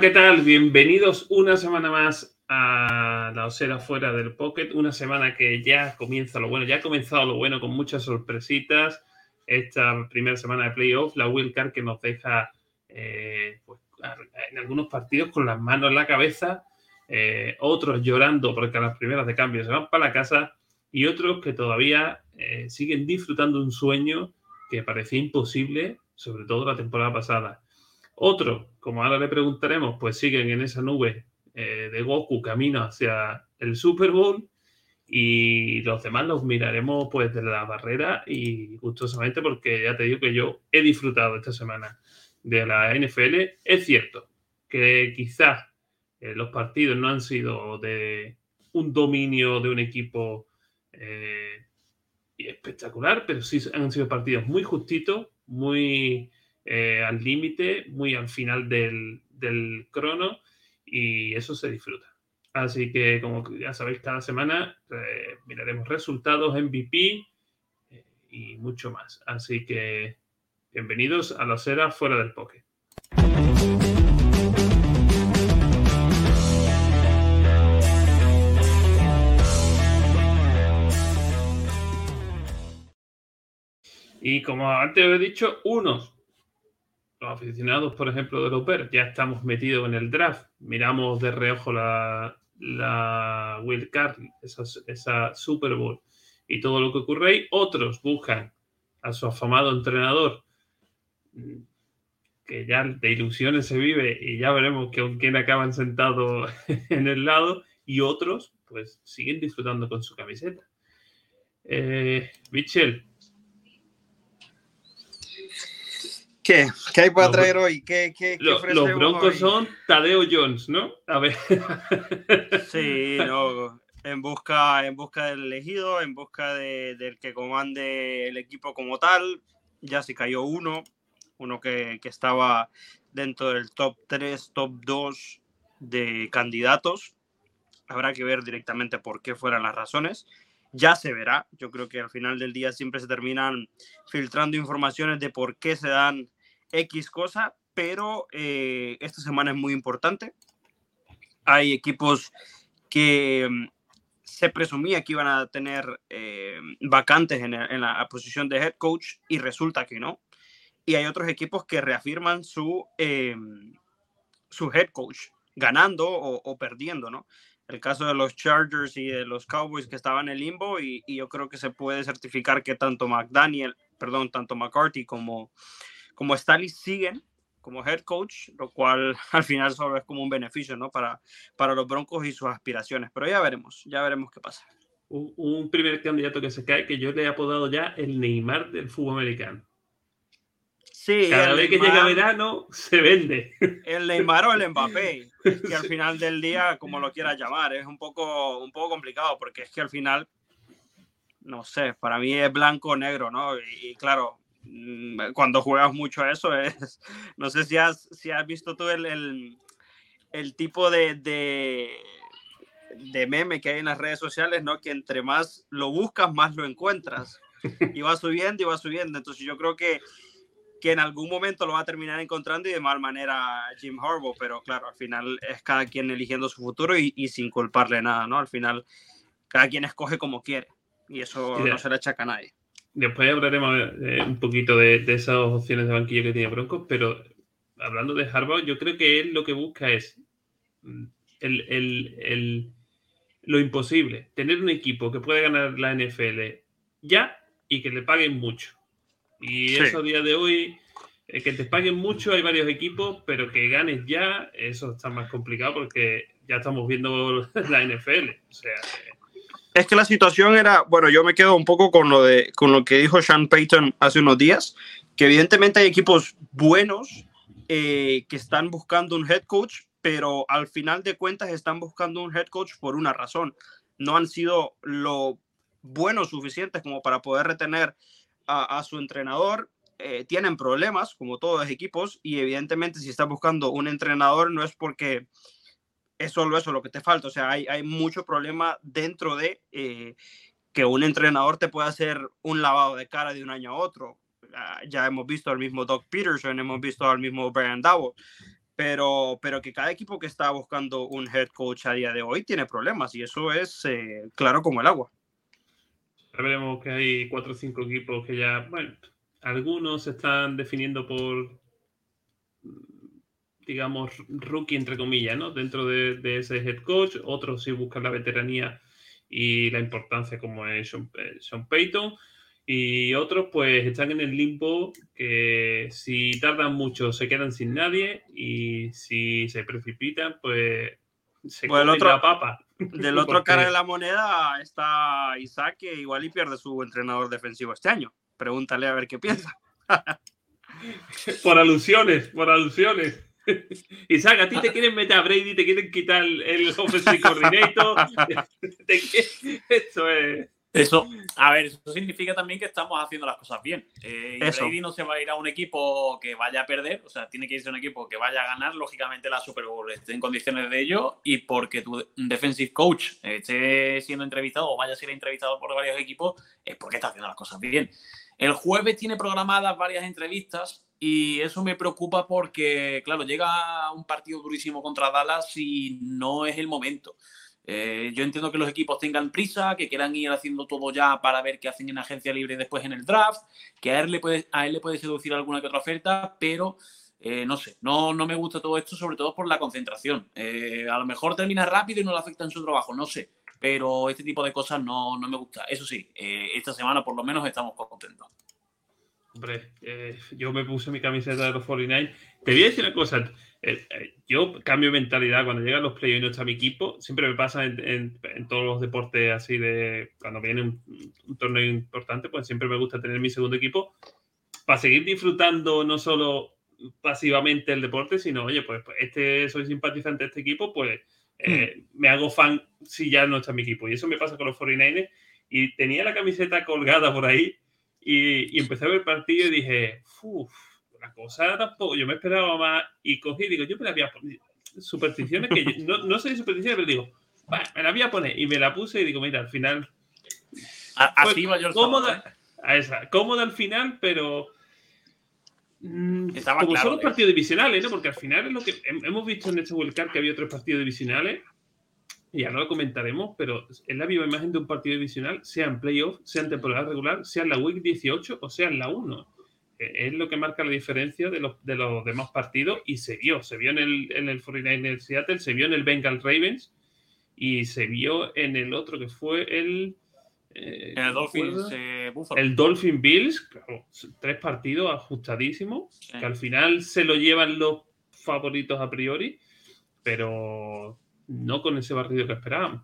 ¿qué tal? Bienvenidos una semana más a la Osera Fuera del Pocket. Una semana que ya comienza lo bueno, ya ha comenzado lo bueno con muchas sorpresitas. Esta primera semana de playoff, la Card que nos deja eh, pues, en algunos partidos con las manos en la cabeza, eh, otros llorando porque a las primeras de cambio se van para la casa y otros que todavía eh, siguen disfrutando un sueño que parecía imposible, sobre todo la temporada pasada. Otros, como ahora le preguntaremos, pues siguen en esa nube eh, de Goku camino hacia el Super Bowl y los demás los miraremos pues de la barrera y gustosamente porque ya te digo que yo he disfrutado esta semana de la NFL. Es cierto que quizás eh, los partidos no han sido de un dominio de un equipo eh, espectacular, pero sí han sido partidos muy justitos, muy eh, al límite, muy al final del, crono y eso se disfruta. Así que, como ya sabéis, cada semana eh, miraremos resultados, MVP eh, y mucho más. Así que, bienvenidos a la Sera fuera del poke. Y como antes he dicho, unos los aficionados, por ejemplo, de los ya estamos metidos en el draft, miramos de reojo la, la Will Card, esa, esa, Super Bowl y todo lo que ocurre ahí. Otros buscan a su afamado entrenador, que ya de ilusiones se vive y ya veremos con quién acaban sentados en el lado. Y otros, pues, siguen disfrutando con su camiseta. Eh, Mitchell, ¿Qué? ¿Qué hay para traer hoy? ¿Qué, qué, los broncos son Tadeo Jones, ¿no? A ver. Sí, no, en busca, en busca del elegido, en busca de, del que comande el equipo como tal. Ya se cayó uno, uno que, que estaba dentro del top 3, top 2 de candidatos. Habrá que ver directamente por qué fueran las razones. Ya se verá. Yo creo que al final del día siempre se terminan filtrando informaciones de por qué se dan X cosa, pero eh, esta semana es muy importante. Hay equipos que mm, se presumía que iban a tener eh, vacantes en, la posición de head coach y resulta que no. Y hay otros equipos que reafirman su, em, su head coach, ganando o, perdiendo, ¿no? El caso de los Chargers y de los Cowboys que estaban en el limbo y, y yo creo que se puede certificar que tanto McDaniel, perdón, tanto McCarthy como como Stanley siguen como head coach, lo cual al final solo es como un beneficio, ¿no? Para, para los Broncos y sus aspiraciones. Pero ya veremos, ya veremos qué pasa. Un, primer candidato que se cae, que yo le he apodado ya el Neymar del fútbol americano. Sí, Cada vez que llega verano, se vende. El Neymar o el Mbappé, que al final del día, como lo quieras llamar, es un poco, un poco complicado, porque es que al final, no sé, para mí es blanco o negro, ¿no? y claro, Mm, cuando juegas mucho a eso es, no sé si has, si has visto tú el, el, el tipo de, de, de, meme que hay en las redes sociales, ¿no? Que entre más lo buscas, más lo encuentras. Y va subiendo y va subiendo. Entonces yo creo que, que en algún momento lo va a terminar encontrando y de mal manera Jim Harbaugh, pero claro, al final es cada quien eligiendo su futuro y, y sin culparle nada, ¿no? Al final cada quien escoge como quiere y eso no se le achaca a nadie. Después hablaremos eh, un poquito de, esas opciones de banquillo que tiene Broncos, pero hablando de Harbaugh, yo creo que él lo que busca es mm, lo imposible, tener un equipo que pueda ganar la NFL ya y que le paguen mucho. Y eso a día de hoy, eh, que te paguen mucho, hay varios equipos, pero que ganes ya, eso está más complicado porque ya estamos viendo la NFL. O sea, es que la situación era, bueno, yo me quedo un poco con lo, de, con lo que dijo Sean Payton hace unos días, que evidentemente hay equipos buenos eh, que están buscando un head coach, pero al final de cuentas están buscando un head coach por una razón. No han sido lo buenos suficientes como para poder retener a, su entrenador. Eh, tienen problemas, como todos los equipos, y evidentemente si están buscando un entrenador no es porque es solo eso lo que te falta. O sea, hay, hay mucho problema dentro de eh, que un entrenador te pueda hacer un lavado de cara de un año a otro. Ah, ya hemos visto al mismo Doc Peterson, hemos visto al mismo Brian Dowell. pero, pero que cada equipo que está buscando un head coach a día de hoy tiene problemas y eso es eh, claro como el agua. veremos que hay cuatro o cinco equipos que ya, bueno, algunos se están definiendo por, digamos, rookie entre comillas, ¿no? Dentro de, de ese head coach, otros sí buscan la veteranía y la importancia como es Sean, eh, Sean Payton y otros pues están en el limbo que si tardan mucho se quedan sin nadie y si se precipitan pues se pues otro, la papa. Del otro cara de la moneda está Isaac que igual y pierde su entrenador defensivo este año. Pregúntale a ver qué piensa. por alusiones, por alusiones. Isaac, a ti te quieren meter a Brady, te quieren quitar el offensive coordinator. Esto es... Eso, a ver, eso significa también que estamos haciendo las cosas bien. Eh, Brady no se va a ir a un equipo que vaya a perder, o sea, tiene que irse a un equipo que vaya a ganar, lógicamente, la Super Bowl esté en condiciones de ello y porque tu defensive coach esté siendo entrevistado o vaya a ser entrevistado por varios equipos, es porque está haciendo las cosas bien. El jueves tiene programadas varias entrevistas y eso me preocupa porque, claro, llega un partido durísimo contra Dallas y no es el momento. Eh, yo entiendo que los equipos tengan prisa, que quieran ir haciendo todo ya para ver qué hacen en agencia libre después en el draft, que a él le puede, a él le puede seducir alguna que otra oferta, pero eh, no sé, no, no me gusta todo esto, sobre todo por la concentración. Eh, a lo mejor termina rápido y no le afecta en su trabajo, no sé, pero este tipo de cosas no, no me gusta. Eso sí, esta semana por lo menos estamos contentos. Hombre, yo me puse mi camiseta de los 49. Te voy a decir una cosa. Eh, eh, yo cambio mentalidad cuando llegan los playoffs y no está mi equipo. Siempre me pasa en, todos los deportes así de cuando viene un, torneo importante, pues siempre me gusta tener mi segundo equipo para seguir disfrutando no solo pasivamente el deporte, sino, oye, pues, pues este soy simpatizante de este equipo, pues eh, hmm. me hago fan si ya no está mi equipo. Y eso me pasa con los 49ers. Y tenía la camiseta colgada por ahí y, y empecé a ver el partido y dije, uff la cosa tampoco, yo me esperaba más y cogí y digo, yo me la voy a poner. Supersticiones que no, no soy supersticiones, pero digo, me la voy a poner y me la puse y digo, mira, al final. Así va yo cómoda, ¿eh? a esa, cómoda al final, pero. Mm, Estaba como son los partidos divisionales, ¿no? Porque al final es lo que hemos visto en este World Cup que había otros partidos divisionales y ahora lo comentaremos, pero es la viva imagen de un partido divisional, sea en playoff, sea en temporada regular, sea en la Week 18 o sea en la 1 es lo que marca la diferencia de los, de los demás partidos y se vio, se vio en el, en el 49 Seattle, se vio en el Bengal Ravens y se vio en el otro que fue el... Eh, el, Dolphins, eh, el Dolphin Bills, tres partidos ajustadísimos, que al final se lo llevan los favoritos a priori, pero no con ese partido que esperábamos.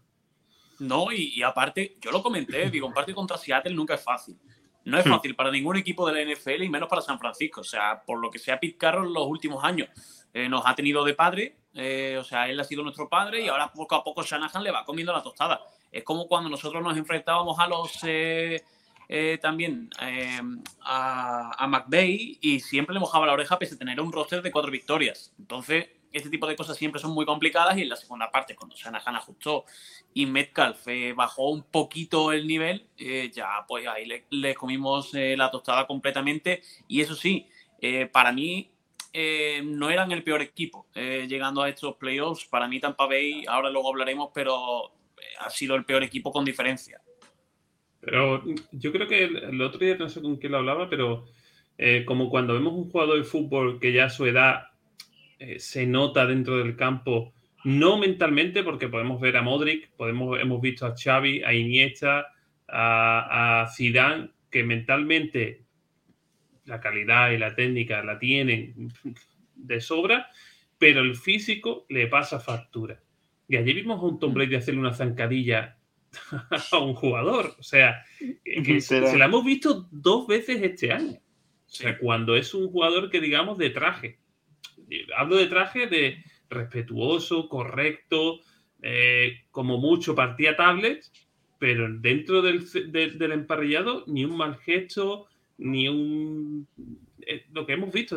No, y, y aparte, yo lo comenté, digo, un partido contra Seattle nunca es fácil. No es hmm. fácil para ningún equipo de la NFL y menos para San Francisco. O sea, por lo que sea Pete Carroll los últimos años eh, nos ha tenido de padre. Eh, o sea, él ha sido nuestro padre y ahora poco a poco Shanahan le va comiendo la tostada. Es como cuando nosotros nos enfrentábamos a los eh, también a, a McVeigh y siempre le mojaba la oreja pese a tener un roster de cuatro victorias. Entonces, este tipo de cosas siempre son muy complicadas y en la segunda parte, cuando Shanahan ajustó y Metcalf eh, bajó un poquito el nivel, eh, ya pues ahí le, comimos eh, la tostada completamente y eso sí, para mí no eran el peor equipo llegando a estos playoffs, para mí Tampa Bay, ahora luego hablaremos, pero ha sido el peor equipo con diferencia. Pero yo creo que el, otro día no sé con quién lo hablaba, pero como cuando vemos un jugador de fútbol que ya a su edad se nota dentro del campo no mentalmente, porque podemos ver a Modric, podemos, hemos visto a Xavi, a Iniesta, a Zidane, que mentalmente la calidad y la técnica la tienen de sobra, pero el físico le pasa factura. Y allí vimos a un Tom Brady hacerle una zancadilla a un jugador. O sea, que se, la hemos visto dos veces este año. O sea, cuando es un jugador que digamos de traje. Hablo de traje de, respetuoso, correcto, eh, como mucho partía tablets, pero dentro del, del emparrillado ni un mal gesto, ni un... Eh, lo que hemos visto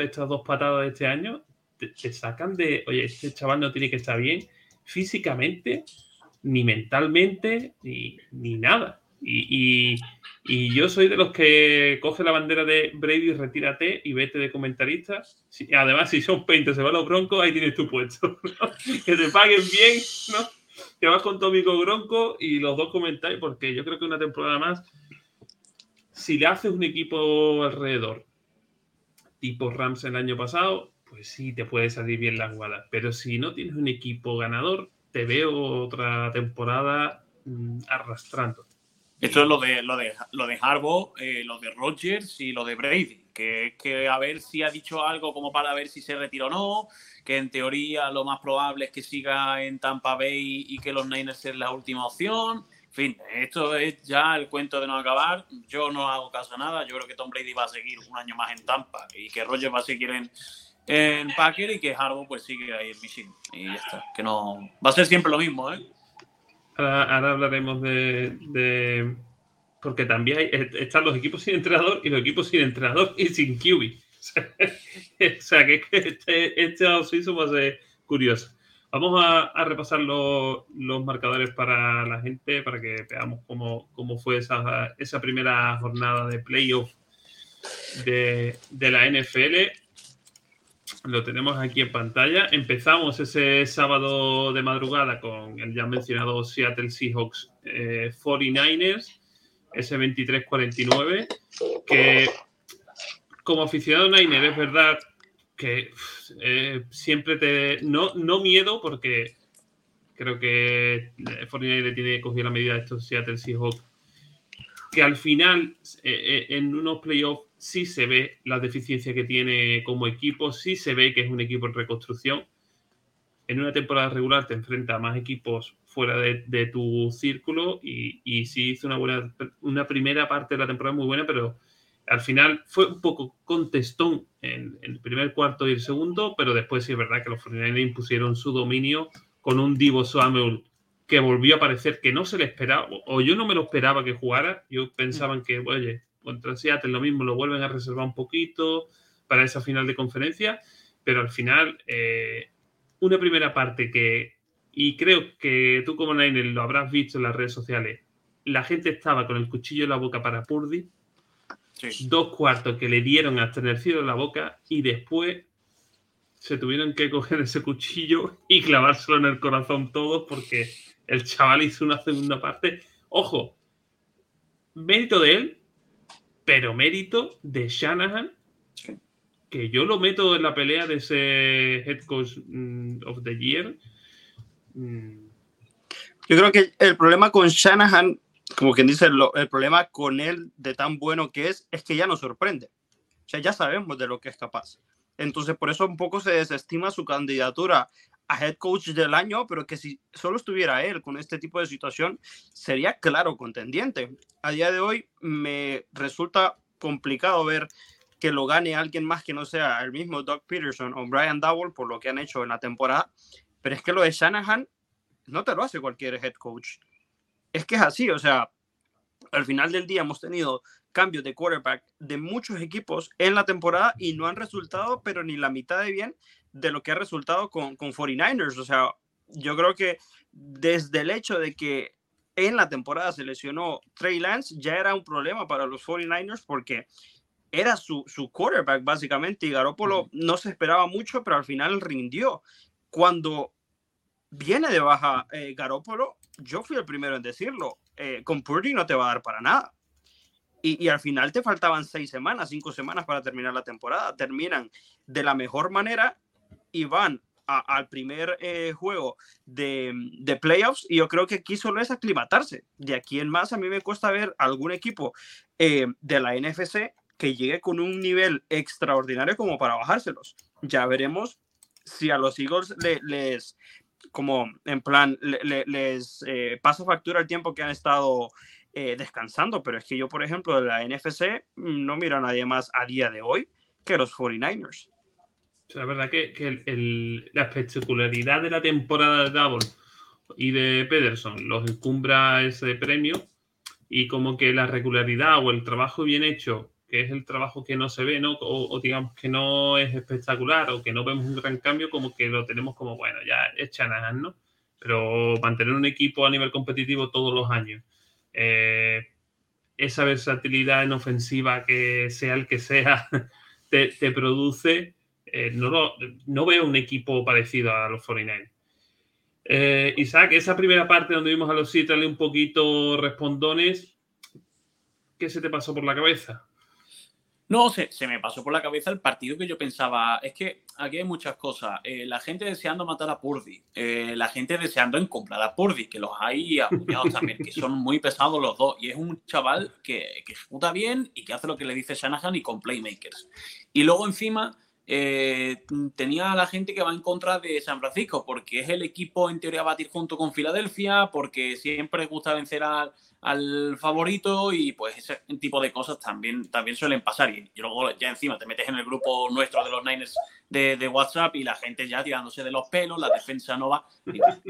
estas dos patadas de este año, te, sacan de, oye, este chaval no tiene que estar bien físicamente, ni mentalmente, ni, ni nada. Y, yo soy de los que coge la bandera de Brady, retírate y vete de comentarista. además, si son 20 se van los broncos, ahí tienes tu puesto. que te paguen bien, ¿no? Que vas con tu amigo Bronco y los dos comentáis, porque yo creo que una temporada más, si le haces un equipo alrededor, tipo Rams el año pasado, pues sí, te puede salir bien la jugada. Pero si no tienes un equipo ganador, te veo otra temporada mm, arrastrando. Esto es lo de lo de lo de Harbaugh, eh, lo de Rodgers y lo de Brady, que que a ver si ha dicho algo como para ver si se retira o no, que en teoría lo más probable es que siga en Tampa Bay y que los Niners sean la última opción. En fin, esto es ya el cuento de no acabar. Yo no hago caso a nada. Yo creo que Tom Brady va a seguir un año más en Tampa y que Rodgers va a seguir en, en Packer y que Harbaugh pues sigue ahí en Michigan. Y ya está. Que no. Va a ser siempre lo mismo, ¿eh? Ahora, hablaremos de, Porque también hay, están los equipos sin entrenador y los equipos sin entrenador y sin QB. o sea que este, este va a ser curioso. Vamos a, repasar los, marcadores para la gente, para que veamos cómo, fue esa, esa primera jornada de playoff de, de la NFL. Lo tenemos aquí en pantalla. Empezamos ese sábado de madrugada con el ya mencionado Seattle Seahawks 49ers, eh, ese 23-49, que como aficionado Niner es verdad que eh, siempre te... No, no miedo porque creo que 49ers tiene cogido la medida de estos Seattle Seahawks, que al final eh, en unos playoffs sí se ve la deficiencia que tiene como equipo, sí se ve que es un equipo en reconstrucción. En una temporada regular te enfrenta a más equipos fuera de, tu círculo y, y, sí hizo una buena, una primera parte de la temporada muy buena, pero al final fue un poco contestón en, el primer cuarto y el segundo, pero después sí es verdad que los 49 impusieron su dominio con un Divo Samuel que volvió a parecer que no se le esperaba, o yo no me lo esperaba que jugara, yo pensaba que, oye, contra Seattle lo mismo, lo vuelven a reservar un poquito para esa final de conferencia, pero al final eh, una primera parte que, y creo que tú como Niner lo habrás visto en las redes sociales, la gente estaba con el cuchillo en la boca para Purdy, dos cuartos que le dieron hasta en el cielo de la boca y después se tuvieron que coger ese cuchillo y clavárselo en el corazón todos porque el chaval hizo una segunda parte. Ojo, mérito de él, pero mérito de Shanahan, que yo lo meto en la pelea de ese Head Coach mm, of the Year. Mm. Yo creo que el problema con Shanahan, como quien dice, el problema con él de tan bueno que es, es que ya nos sorprende. O sea, ya sabemos de lo que es capaz. Entonces, por eso un poco se desestima su candidatura a head coach del año, pero que si solo estuviera él con este tipo de situación, sería claro contendiente. A día de hoy me resulta complicado ver que lo gane alguien más que no sea el mismo Doug Peterson o Brian Dowell por lo que han hecho en la temporada, pero es que lo de Shanahan no te lo hace cualquier head coach. Es que es así, o sea, al final del día hemos tenido cambios de quarterback de muchos equipos en la temporada y no han resultado, pero ni la mitad de bien de lo que ha resultado con, con 49ers. O sea, yo creo que desde el hecho de que en la temporada se lesionó Trey Lance, ya era un problema para los 49ers porque era su, su quarterback básicamente y Garoppolo no se esperaba mucho, pero al final rindió. Cuando viene de baja eh, Garoppolo, yo fui el primero en decirlo, eh, con Purdy no te va a dar para nada. Y, y, al final te faltaban seis semanas, cinco semanas para terminar la temporada. Terminan de la mejor manera y van al primer eh, juego de, de, playoffs y yo creo que aquí solo es aclimatarse. De aquí en más a mí me cuesta ver algún equipo eh, de la NFC que llegue con un nivel extraordinario como para bajárselos. Ya veremos si a los Eagles les, como en plan, les eh, pasa factura el tiempo que han estado descansando, pero es que yo, por ejemplo, de la NFC no miro a nadie más a día de hoy que los 49ers. La verdad que, la espectacularidad de la temporada de Double y de Pederson los encumbra ese premio y como que la regularidad o el trabajo bien hecho, que es el trabajo que no se ve, ¿no? O, digamos que no es espectacular o que no vemos un gran cambio, como que lo tenemos como, bueno, ya es Shanahan, ¿no? Pero mantener un equipo a nivel competitivo todos los años, eh, esa versatilidad en ofensiva que sea el que sea te, produce, eh, no, no, veo un equipo parecido a los 49. Eh, Isaac, esa primera parte donde vimos a los Seattle un poquito respondones, ¿qué se te pasó por la cabeza? No, se, se, me pasó por la cabeza el partido que yo pensaba. Es que aquí hay muchas cosas. Eh, la gente deseando matar a Purdy, la gente deseando encontrar a Purdy, que los hay apuñados también, que son muy pesados los dos. Y es un chaval que, que, ejecuta bien y que hace lo que le dice Shanahan y con playmakers. Y luego encima eh, tenía a la gente que va en contra de San Francisco, porque es el equipo en teoría a batir junto con Filadelfia, porque siempre gusta vencer al favorito y pues ese tipo de cosas también, también suelen pasar. Y, luego ya encima te metes en el grupo nuestro de los Niners de, WhatsApp y la gente ya tirándose de los pelos, la defensa no va.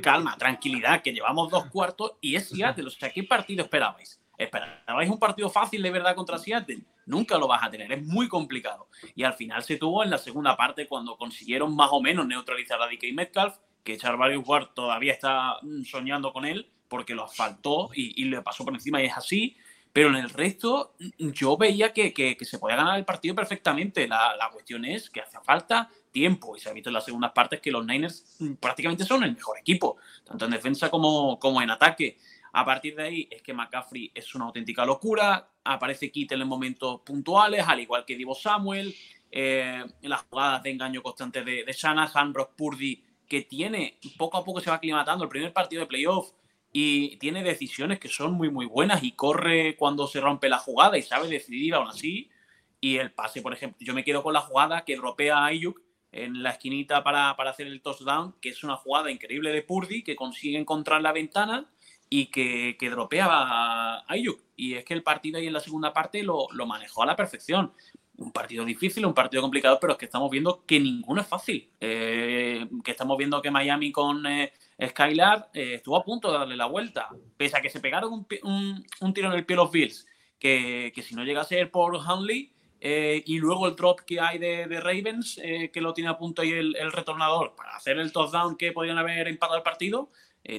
calma, tranquilidad, que llevamos dos cuartos y es Seattle. O sea, ¿qué partido esperabais? ¿Esperabais un partido fácil de verdad contra Seattle? Nunca lo vas a tener, es muy complicado. Y al final se tuvo en la segunda parte cuando consiguieron más o menos neutralizar a DK Metcalf, que Charvarius Ward todavía está mm, soñando con él porque lo asfaltó y, le pasó por encima y es así. Pero en el resto yo veía que, que, se podía ganar el partido perfectamente. La, la, cuestión es que hace falta tiempo y se ha visto en las segundas partes que los Niners mm, prácticamente son el mejor equipo, tanto en defensa como, como en ataque. A partir de ahí es que McCaffrey es una auténtica locura, aparece Kittel en momentos puntuales, al igual que Divo Samuel, eh, las jugadas de engaño constante de, de Shanahan, Brock Purdy, que tiene, poco a poco se va aclimatando. El primer partido de playoff y tiene decisiones que son muy, muy buenas y corre cuando se rompe la jugada y sabe decidir aún así. Y el pase, por ejemplo, yo me quedo con la jugada que dropea a Ayuk en la esquinita para, hacer el touchdown, que es una jugada increíble de Purdy que consigue encontrar la ventana y que, que dropea a Ayuk. Y es que el partido ahí en la segunda parte lo, lo manejó a la perfección un partido difícil, un partido complicado, pero es que estamos viendo que ninguno es fácil. Eh, que estamos viendo que Miami con eh, Skylar eh, estuvo a punto de darle la vuelta, pese a que se pegaron un, tiro en el pie los Bills, que, si no llega a ser por Hunley, y luego el drop que hay de, Ravens, que lo tiene a punto ahí el, retornador, para hacer el touchdown que podían haber empatado el partido,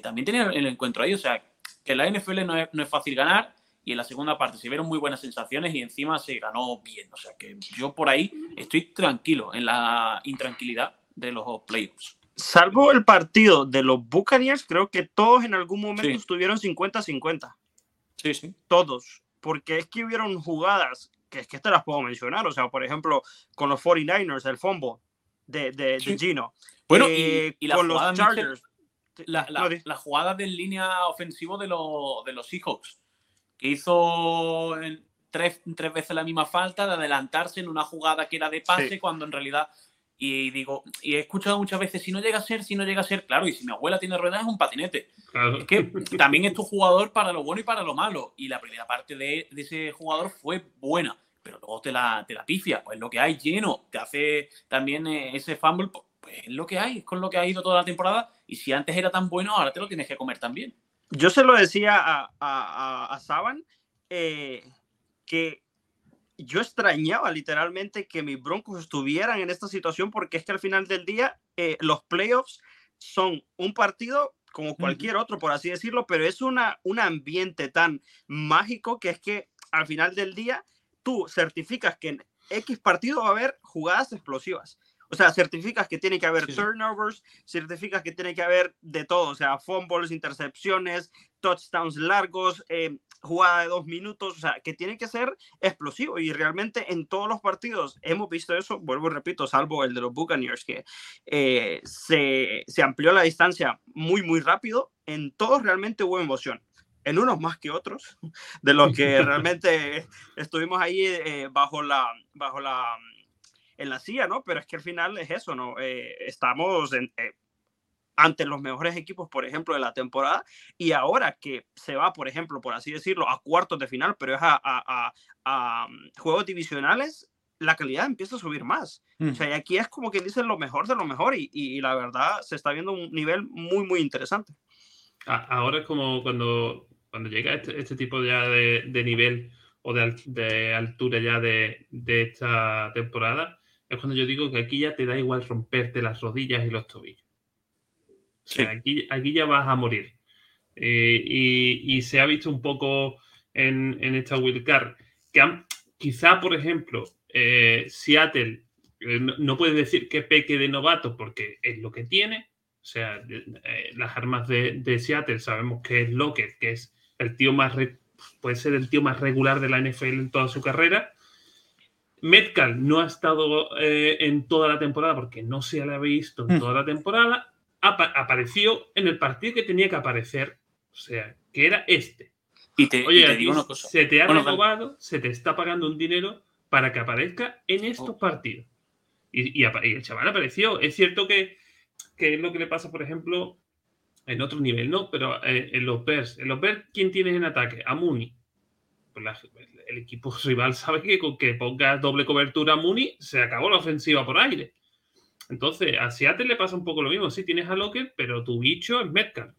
también tenía el encuentro ahí. O sea, que la NFL no es, no es fácil ganar y en la segunda parte se vieron muy buenas sensaciones y encima se ganó bien. O sea que yo por ahí estoy tranquilo en la intranquilidad de los playoffs. Salvo el partido de los Buccaneers, creo que todos en algún momento estuvieron 50-50. Sí, sí. Todos. Porque es que hubieron jugadas que es que te las puedo mencionar. O sea, por ejemplo, con los 49ers, el fumble de, de, Gino. Bueno, y, eh, con los Chargers. La, la, jugada de línea ofensivo de, de los Seahawks que hizo tres, tres, veces la misma falta de adelantarse en una jugada que era de pase cuando en realidad y digo y he escuchado muchas veces si no llega a ser si no llega a ser claro y si mi abuela tiene ruedas es un patinete. Es que también es tu jugador para lo bueno y para lo malo y la primera parte de, ese jugador fue buena pero luego te la, te la pifia pues lo que hay lleno te hace también eh, ese fumble pues, es lo que hay es con lo que ha ido toda la temporada y si antes era tan bueno ahora te lo tienes que comer también yo se lo decía a, a, a Saban eh, que yo extrañaba literalmente que mis Broncos estuvieran en esta situación porque es que al final del día eh, los playoffs son un partido como cualquier otro, por así decirlo, pero es una, un ambiente tan mágico que es que al final del día tú certificas que en X partido va a haber jugadas explosivas. O sea, certificas que tiene que haber turnovers, certificas que tiene que haber de todo, o sea, fumbles, intercepciones, touchdowns largos, eh, jugada de dos minutos, o sea, que tiene que ser explosivo. Y realmente en todos los partidos hemos visto eso, vuelvo y repito, salvo el de los Buccaneers, que eh, se, se amplió la distancia muy, muy rápido, en todos realmente hubo emoción. En unos más que otros, de los que realmente estuvimos ahí eh, bajo la, bajo la en la silla, ¿no? Pero es que al final es eso, ¿no? Eh, estamos eh, ante los mejores equipos, por ejemplo, de la temporada, y ahora que se va, por ejemplo, por así decirlo, a cuartos de final, pero es a, mm, juegos divisionales, la calidad empieza a subir más. O sea, y aquí es como que dicen lo mejor de lo mejor, y, la verdad se está viendo un nivel muy, muy interesante. Ahora es como cuando, cuando llega este, este tipo ya de, nivel o de, altura ya de, de esta temporada, es cuando yo digo que aquí ya te da igual romperte las rodillas y los tobillos. O sea, aquí, aquí ya vas a morir. Eh, y, se ha visto un poco en, esta wildcard que quizá, por ejemplo, eh, Seattle eh, no, puede decir que peque de novato porque es lo que tiene. O sea, las armas de, Seattle sabemos que es Lockett, que es el tío más puede ser el tío más regular de la NFL en toda su carrera. Metcalf no ha estado en toda la temporada porque no se le ha visto en hmm. toda la temporada. apareció en el partido que tenía que aparecer o sea, que era este. Y te, Oye, digo una cosa. Se te ha renovado, se te está pagando un dinero para que aparezca en estos oh. partidos. Y, el chaval apareció. Es cierto que, es lo que le pasa, por ejemplo, en otro nivel, ¿no? Pero eh, en los Bears. En los Bears, ¿quién tienes en ataque? A Mooney. Pues el equipo rival sabe que con que ponga doble cobertura a Mooney, se acabó la ofensiva por aire. Entonces, a Seattle le pasa un poco lo mismo. Sí, tienes a Lockett, pero tu bicho es Metcalf.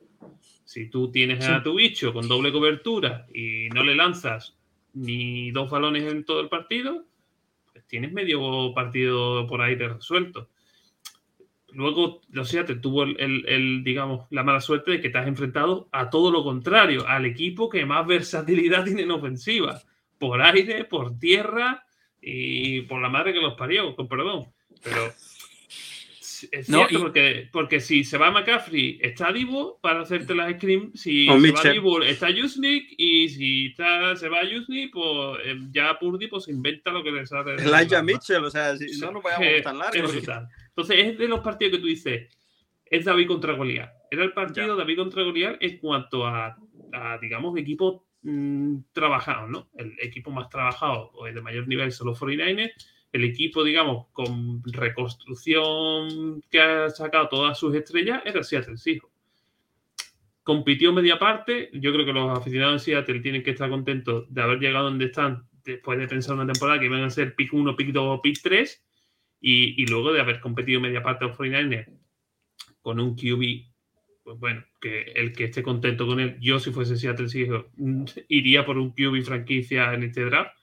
Si tú tienes a tu bicho con doble cobertura y no le lanzas ni dos balones en todo el partido, pues tienes medio partido por ahí resuelto. Luego, lo sea, te tuvo el, digamos, la mala suerte de que te has enfrentado a todo lo contrario, al equipo que más versatilidad tiene en ofensiva, por aire, por tierra y por la madre que los parió, con perdón. Pero es cierto, porque, porque si se va McCaffrey, está Divo para hacerte las scream. Si se va Divo, está Yusnik. Y si está, se va Yusnik, pues eh, ya Purdy pues inventa lo que le sale. Elijah Mitchell, o sea, si no nos vayamos tan largos. Entonces, es de los partidos que tú dices, es David contra Goliat. Era el partido David contra Goliat en cuanto a, a digamos, equipo mmm, trabajado, ¿no? El equipo más trabajado o de mayor nivel son los 49ers el equipo, digamos, con reconstrucción que ha sacado todas sus estrellas era Seattle Seahawks. Compitió media parte. Yo creo que los aficionados de Seattle tienen que estar contentos de haber llegado donde están después de pensar una temporada que iban a ser pick 1, pick 2 pick 3 y, luego de haber competido media parte los 49ers con un QB, pues bueno, que el que esté contento con él, yo si fuese Seattle Seahawks iría por un QB franquicia en este draft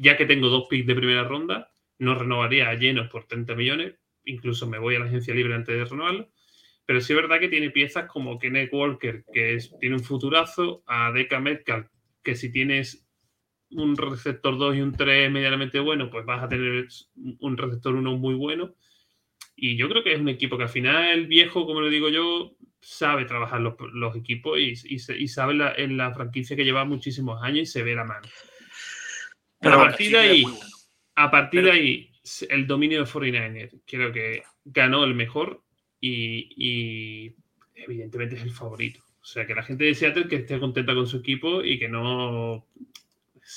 ya que tengo dos picks de primera ronda, no renovaría a llenos por 30 millones, incluso me voy a la agencia libre antes de renovarlo. Pero sí es verdad que tiene piezas como Kenneth Walker, que tiene un futurazo, a Deca Metcalf, que si tienes un receptor 2 y un 3 medianamente bueno, pues vas a tener un receptor 1 muy bueno. Y yo creo que es un equipo que al final el viejo, como le digo yo, sabe trabajar los, equipos y, sabe en la franquicia que lleva muchísimos años y se ve la mano. Pero a partir de ahí, a partir de ahí, el dominio de 49 creo que ganó el mejor y, evidentemente es el favorito. O sea, que la gente de Seattle que esté contenta con su equipo y que no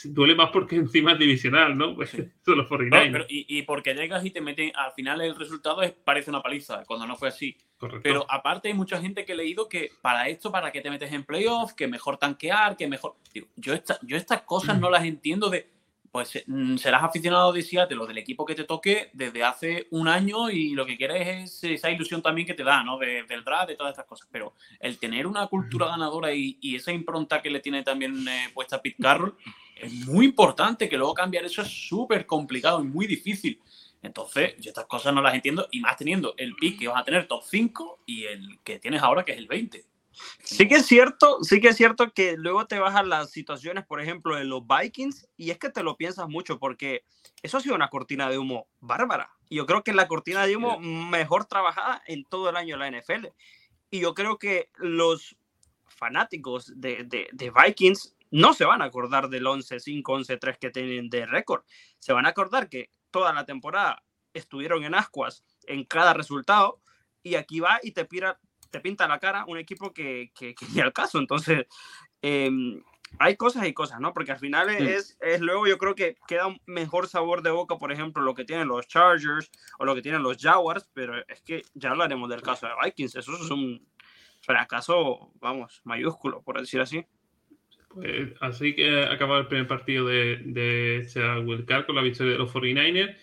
duele más porque encima es divisional, ¿no? Pues son los 49 y, porque llegas y te meten, al final el resultado es, parece una paliza, cuando no fue así. Pero aparte hay mucha gente que he leído que para esto, para que te metes en playoffs, que mejor tanquear, que mejor... yo, yo estas cosas no las entiendo de pues eh, mm, serás aficionado de Seattle o del equipo que te toque desde hace un año y lo que quieres es esa ilusión también que te da, ¿no? del draft, de todas estas cosas. Pero el tener una cultura ganadora y, esa impronta que le tiene también eh, puesta Pete Carroll es muy importante, que luego cambiar eso es súper complicado y muy difícil. Entonces, yo estas cosas no las entiendo y más teniendo el pick que vas a tener top 5 y el que tienes ahora que es el 20. Sí que es cierto, sí que es cierto que luego te bajan las situaciones, por ejemplo, de los Vikings, y es que te lo piensas mucho porque eso ha sido una cortina de humo bárbara. Y yo creo que es la cortina de humo mejor trabajada en todo el año de la NFL. Y yo creo que los fanáticos de, de, Vikings no se van a acordar del 11-5, 11-3 que tienen de récord. Se van a acordar que toda la temporada estuvieron en ascuas en cada resultado y aquí va y te, pira, te pinta la cara un equipo que, que, que ni al caso. Entonces, em, hay cosas y cosas, ¿no? Porque al final es, es, luego yo creo que queda un mejor sabor de boca, por ejemplo, lo que tienen los Chargers o lo que tienen los Jaguars, pero es que ya hablaremos del caso de Vikings. Eso es un fracaso, vamos, mayúsculo, por decir así. Pues así que acaba el primer partido de, de este con la victoria de los 49ers,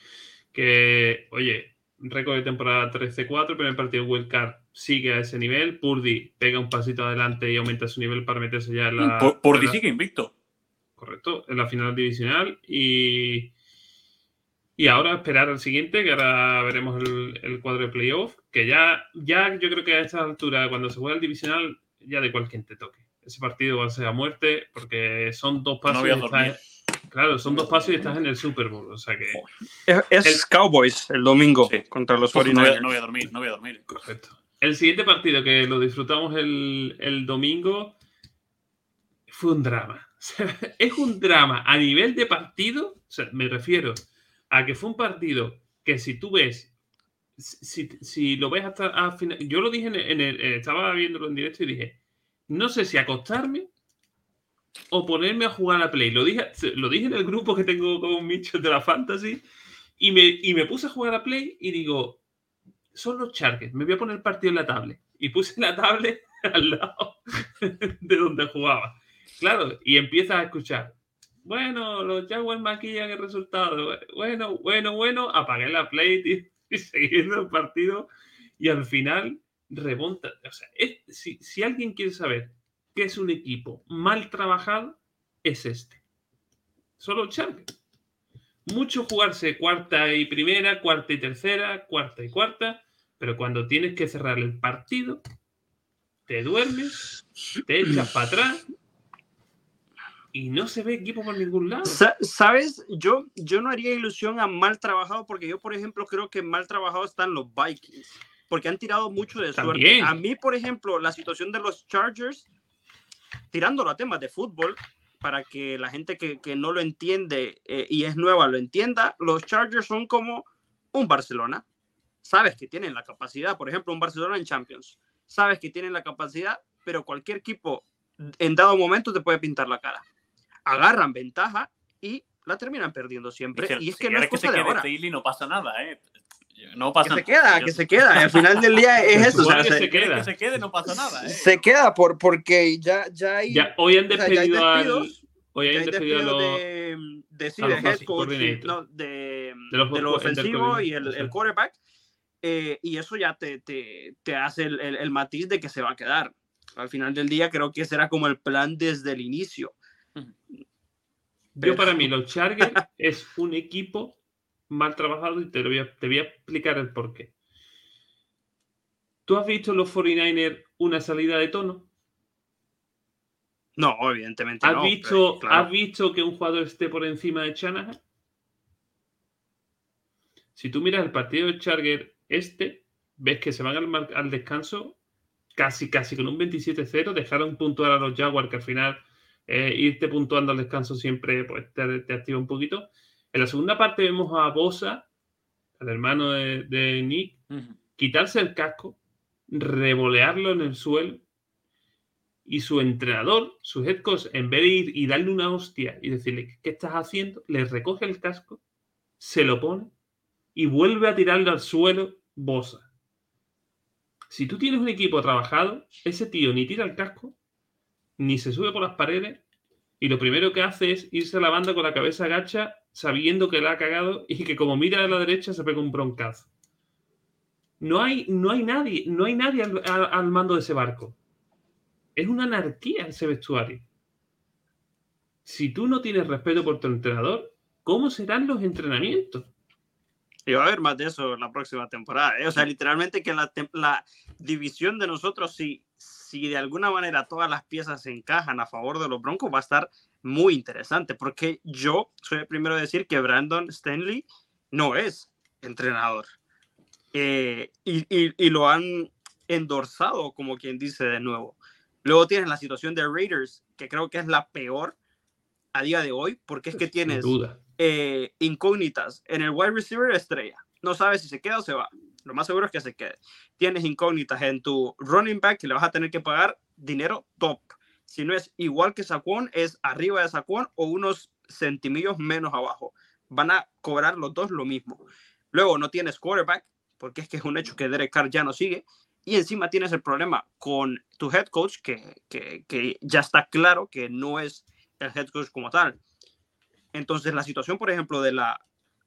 que, oye, récord de temporada 13-4, el primer partido Wildcard sigue a ese nivel. Purdy pega un pasito adelante y aumenta su nivel para meterse ya en la. Purdy sigue invicto. Correcto, en la final divisional. Y, y ahora esperar al siguiente, que ahora veremos el, cuadro de playoff. Que ya, ya yo creo que a esta altura, cuando se juega el divisional, ya de cualquier te toque. Ese partido va a ser a muerte porque son dos pasos. y claro, son dos pasos y estás en el Super Bowl. O sea que. Es, Cowboys el domingo contra los 49 no, voy a dormir, no voy a dormir. Correcto. El siguiente partido que lo disfrutamos el, el domingo fue un drama. es un drama a nivel de partido. O sea, me refiero a que fue un partido que si tú ves, si, lo ves hasta al final, yo lo dije en el, eh, estaba viéndolo en directo y dije, no sé si acostarme o ponerme a jugar a Play. Lo dije, lo dije en el grupo que tengo con Mitchell de la Fantasy y me, y me puse a jugar a Play y digo, son los Chargers, me voy a poner partido en la tablet. Y puse la tablet al lado de donde jugaba. Claro, y empiezas a escuchar. Bueno, los Jaguars maquillan el resultado. Bueno, bueno, bueno. Apagué la play y seguí el partido. Y al final O sea, si, si alguien quiere saber qué es un equipo mal trabajado, es este. Solo Chargers. Mucho jugarse cuarta y primera, cuarta y tercera, cuarta y cuarta, pero cuando tienes que cerrar el partido, te duermes, te echas para atrás y no se ve equipo por ningún lado. ¿Sabes? Yo, yo no haría ilusión a mal trabajado porque yo, por ejemplo, creo que mal trabajado están los Vikings porque han tirado mucho de suerte. A mí, por ejemplo, la situación de los Chargers, tirándolo a temas de fútbol, para que la gente que, que no lo entiende eh, y es nueva lo entienda, los Chargers son como un Barcelona. Sabes que tienen la capacidad, por ejemplo, un Barcelona en Champions. Sabes que tienen la capacidad, pero cualquier equipo en dado momento te puede pintar la cara agarran ventaja y la terminan perdiendo siempre. y es que no es cosa que de ahora. no pasa nada, ¿eh? No pasa que se queda, que se queda. Al final del día es eso. O sea, se, se, queda. que se quede, no pasa nada. ¿eh? Se queda por, porque ya, ya hay. Ya, hoy han despedido al. Hoy han despedido a los. De, de, sí, de head coach, no, de, de, los, de lo ofensivo y el, el quarterback. Eh, y eso ya te, te, te hace el, el, el, matiz de que se va a quedar. Al final del día, creo que ese era como el plan desde el inicio. Yo para mí los Chargers es un equipo mal trabajado y te, voy a, te voy a explicar el por qué. ¿Tú has visto los 49ers una salida de tono? No, evidentemente ¿Has no. Visto, ¿Has visto que un jugador esté por encima de Shanahan? Si tú miras el partido de Charger este, ves que se van al, al descanso casi, casi con un 27-0, dejaron puntuar a los Jaguars que al final eh, irte puntuando al descanso siempre pues, te, activa un poquito. En la segunda parte vemos a Bosa, el hermano de, Nick, quitarse el casco, revolearlo en el suelo y su entrenador, su head coach, en vez de ir y darle una hostia y decirle, ¿qué estás haciendo? Le recoge el casco, se lo pone y vuelve a tirarlo al suelo Bosa. Si tú tienes un equipo trabajado, ese tío ni tira el casco, ni se sube por las paredes y lo primero que hace es irse a la banda con la cabeza agacha sabiendo que la ha cagado y que como mira a la derecha se pega un broncazo. No hay, no hay nadie, no hay nadie al, mando de ese barco. Es una anarquía ese vestuario. Si tú no tienes respeto por tu entrenador, ¿cómo serán los entrenamientos? Y va a haber más de eso la próxima temporada. ¿eh? O sea, literalmente que la, la división de nosotros, sí si de alguna manera todas las piezas se encajan a favor de los Broncos, va a estar muy interesante, porque yo soy el primero a decir que Brandon Stanley no es entrenador. Eh, y, y, lo han endorsado, como quien dice de nuevo. Luego tienes la situación de Raiders, que creo que es la peor a día de hoy, porque es que tienes eh, incógnitas en el wide receiver estrella. No sabes si se queda o se va. Lo más seguro es que se quede. Tienes incógnitas en tu running back que le vas a tener que pagar dinero top. Si no es igual que Saquon, es arriba de Saquon o unos centimillos menos abajo. Van a cobrar los dos lo mismo. Luego no tienes quarterback, porque es que es un hecho que Derek Carr ya no sigue. Y encima tienes el problema con tu head coach, que, que, que ya está claro que no es el head coach como tal. Entonces, la situación, por ejemplo, de la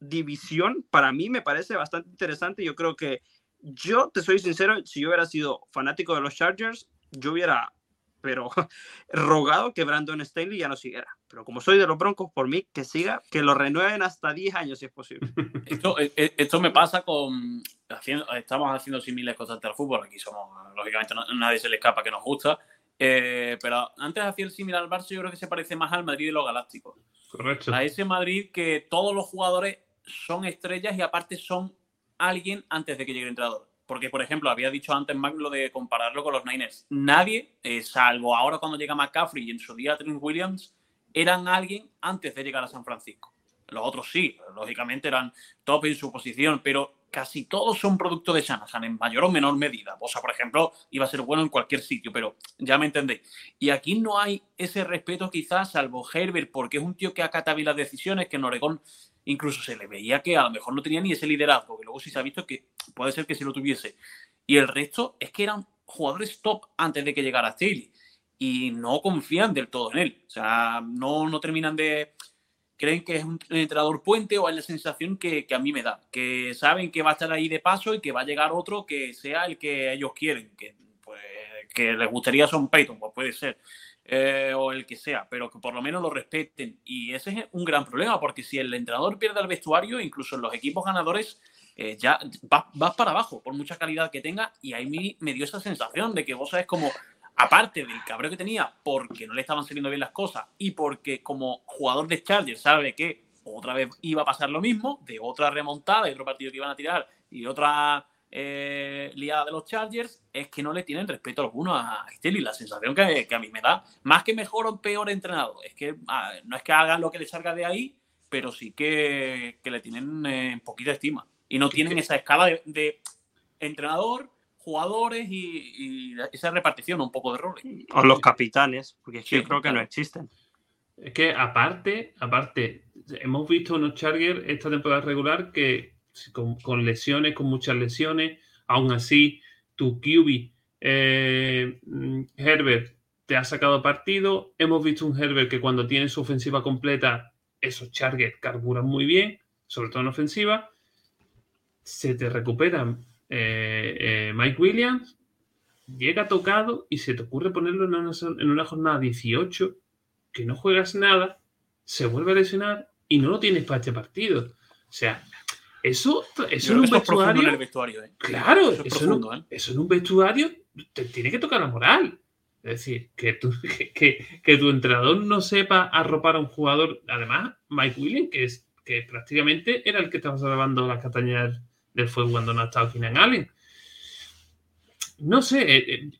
división para mí me parece bastante interesante. Yo creo que yo, te soy sincero, si yo hubiera sido fanático de los Chargers, yo hubiera, pero rogado que Brandon Stanley ya no siguiera. Pero como soy de los Broncos, por mí que siga, que lo renueven hasta 10 años si es posible. Esto, eh, eh, esto me pasa con. Haciendo, estamos haciendo similares cosas al fútbol. Aquí somos, lógicamente, nadie se le escapa que nos gusta. Eh, pero antes hacía el similar al Barça, yo creo que se parece más al Madrid de los Galácticos. Correcto. A ese Madrid que todos los jugadores son estrellas y aparte son alguien antes de que llegue el entrenador. Porque, por ejemplo, había dicho antes Mac lo de compararlo con los Niners. Nadie, eh, salvo ahora cuando llega McCaffrey y en su día Trent Williams, eran alguien antes de llegar a San Francisco. Los otros sí, lógicamente eran top en su posición, pero casi todos son producto de Shanahan en mayor o menor medida. O sea, por ejemplo, iba a ser bueno en cualquier sitio, pero ya me entendéis. Y aquí no hay ese respeto quizás, salvo Herbert, porque es un tío que acata bien las decisiones, que en Oregón incluso se le veía que a lo mejor no tenía ni ese liderazgo, que luego sí se ha visto que puede ser que sí lo tuviese. Y el resto es que eran jugadores top antes de que llegara Staley y no confían del todo en él. O sea, no, no terminan de creen que es un entrenador puente o hay la sensación que, a mí me da, que saben que va a estar ahí de paso y que va a llegar otro que sea el que ellos quieren, que, pues, que les gustaría son Peyton, pues puede ser, eh, o el que sea, pero que por lo menos lo respeten. Y ese es un gran problema, porque si el entrenador pierde el vestuario, incluso en los equipos ganadores, eh, ya vas, para abajo, por mucha calidad que tenga, y ahí me, me dio esa sensación de que vos sabes como aparte del cabreo que tenía porque no le estaban saliendo bien las cosas y porque como jugador de Chargers sabe que otra vez iba a pasar lo mismo, de otra remontada, y otro partido que iban a tirar y otra eh, liada de los Chargers, es que no le tienen respeto alguno a y La sensación que, a mí me da, más que mejor o peor entrenado, es que ah, no es que hagan lo que les salga de ahí, pero sí que, le tienen eh, poquita estima. Y no tienen esa escala de entrenador, jugadores y, esa repartición un poco de roles. O los capitanes, porque es que yo creo que no existen. Es que aparte, aparte, hemos visto unos Chargers esta temporada regular que con, lesiones, con muchas lesiones, aún así tu QB eh, Herbert te ha sacado partido. Hemos visto un Herbert que cuando tiene su ofensiva completa, esos Chargers carburan muy bien, sobre todo en ofensiva. Se te recuperan eh, eh, Mike Williams llega tocado y se te ocurre ponerlo en una, jornada 18, que no juegas nada, se vuelve a lesionar y no lo tienes para este partido. O sea, eso, eso en un vestuario. ¿eh? Claro, eso, en, un vestuario te tiene que tocar la moral. Es decir, que tu, que, tu entrenador no sepa arropar a un jugador. Además, Mike Williams, que, es, que prácticamente era el que estaba salvando las castañas del fuego cuando no ha estado Keenan Allen. No sé, eh, eh,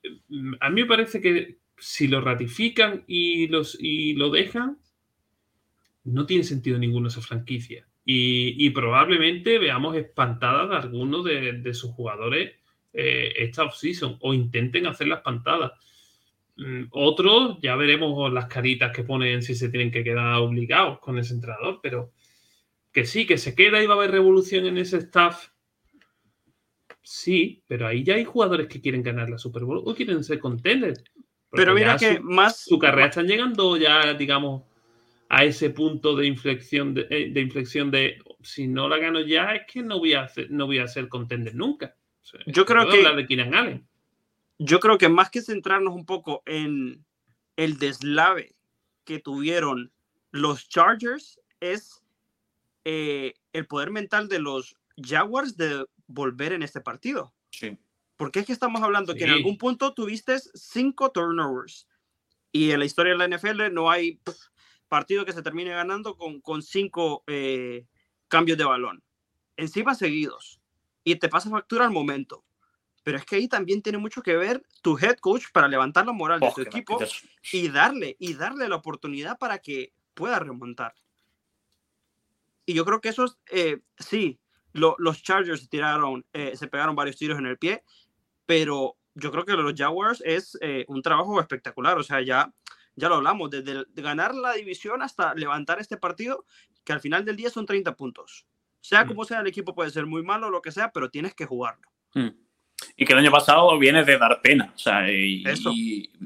a mí me parece que si lo ratifican y, los, y lo dejan, no tiene sentido ninguno esa franquicia. Y, probablemente veamos espantadas a algunos de, sus jugadores eh, esta offseason o intenten hacer las espantadas. Mm, otros, ya veremos las caritas que ponen si se tienen que quedar obligados con ese entrenador, pero que sí, que se queda y va a haber revolución en ese staff Sí, pero ahí ya hay jugadores que quieren ganar la Super Bowl o quieren ser contenders. Pero mira que más. Su carrera están llegando ya, digamos, a ese punto de inflexión de, eh, inflexión de si no la gano ya, es que no voy a, hacer, no voy a ser contender nunca. yo creo que. La de Keenan Allen. Yo creo que más que centrarnos un poco en el deslave que tuvieron los Chargers, es eh, el poder mental de los Jaguars de volver en este partido. Sí. Porque es que estamos hablando que en algún punto tuviste cinco turnovers y en la historia de la NFL no hay partido que se termine ganando con, con cinco eh, cambios de balón. Encima seguidos. Y te pasa factura al momento. Pero es que ahí también tiene mucho que ver tu head coach para levantar la moral de tu equipo y darle, y darle la oportunidad para que pueda remontar. Y yo creo que eso es, eh, sí, los Chargers tiraron, eh, se pegaron varios tiros en el pie, pero yo creo que los Jaguars es eh, un trabajo espectacular. O sea, ya, ya lo hablamos, desde ganar la división hasta levantar este partido, que al final del día son 30 puntos. Sea mm. como sea, el equipo puede ser muy malo o lo que sea, pero tienes que jugarlo. Mm. Y que el año pasado viene de dar pena. O sea, y,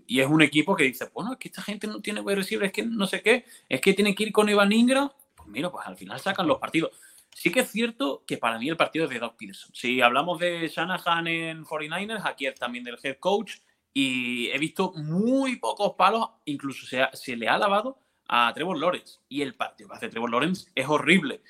y, es un equipo que dice, bueno, es que esta gente no tiene receiver, es que no sé qué, es que tiene que ir con Evan Ingram. Pues mira, pues al final sacan los partidos. Sí que es cierto que para mí el partido es de Doug Peterson. Si hablamos de Shanahan en 49ers, aquí es también del head coach. Y he visto muy pocos palos, incluso se, se le ha lavado a Trevor Lawrence. Y el partido que hace Trevor Lawrence es horrible.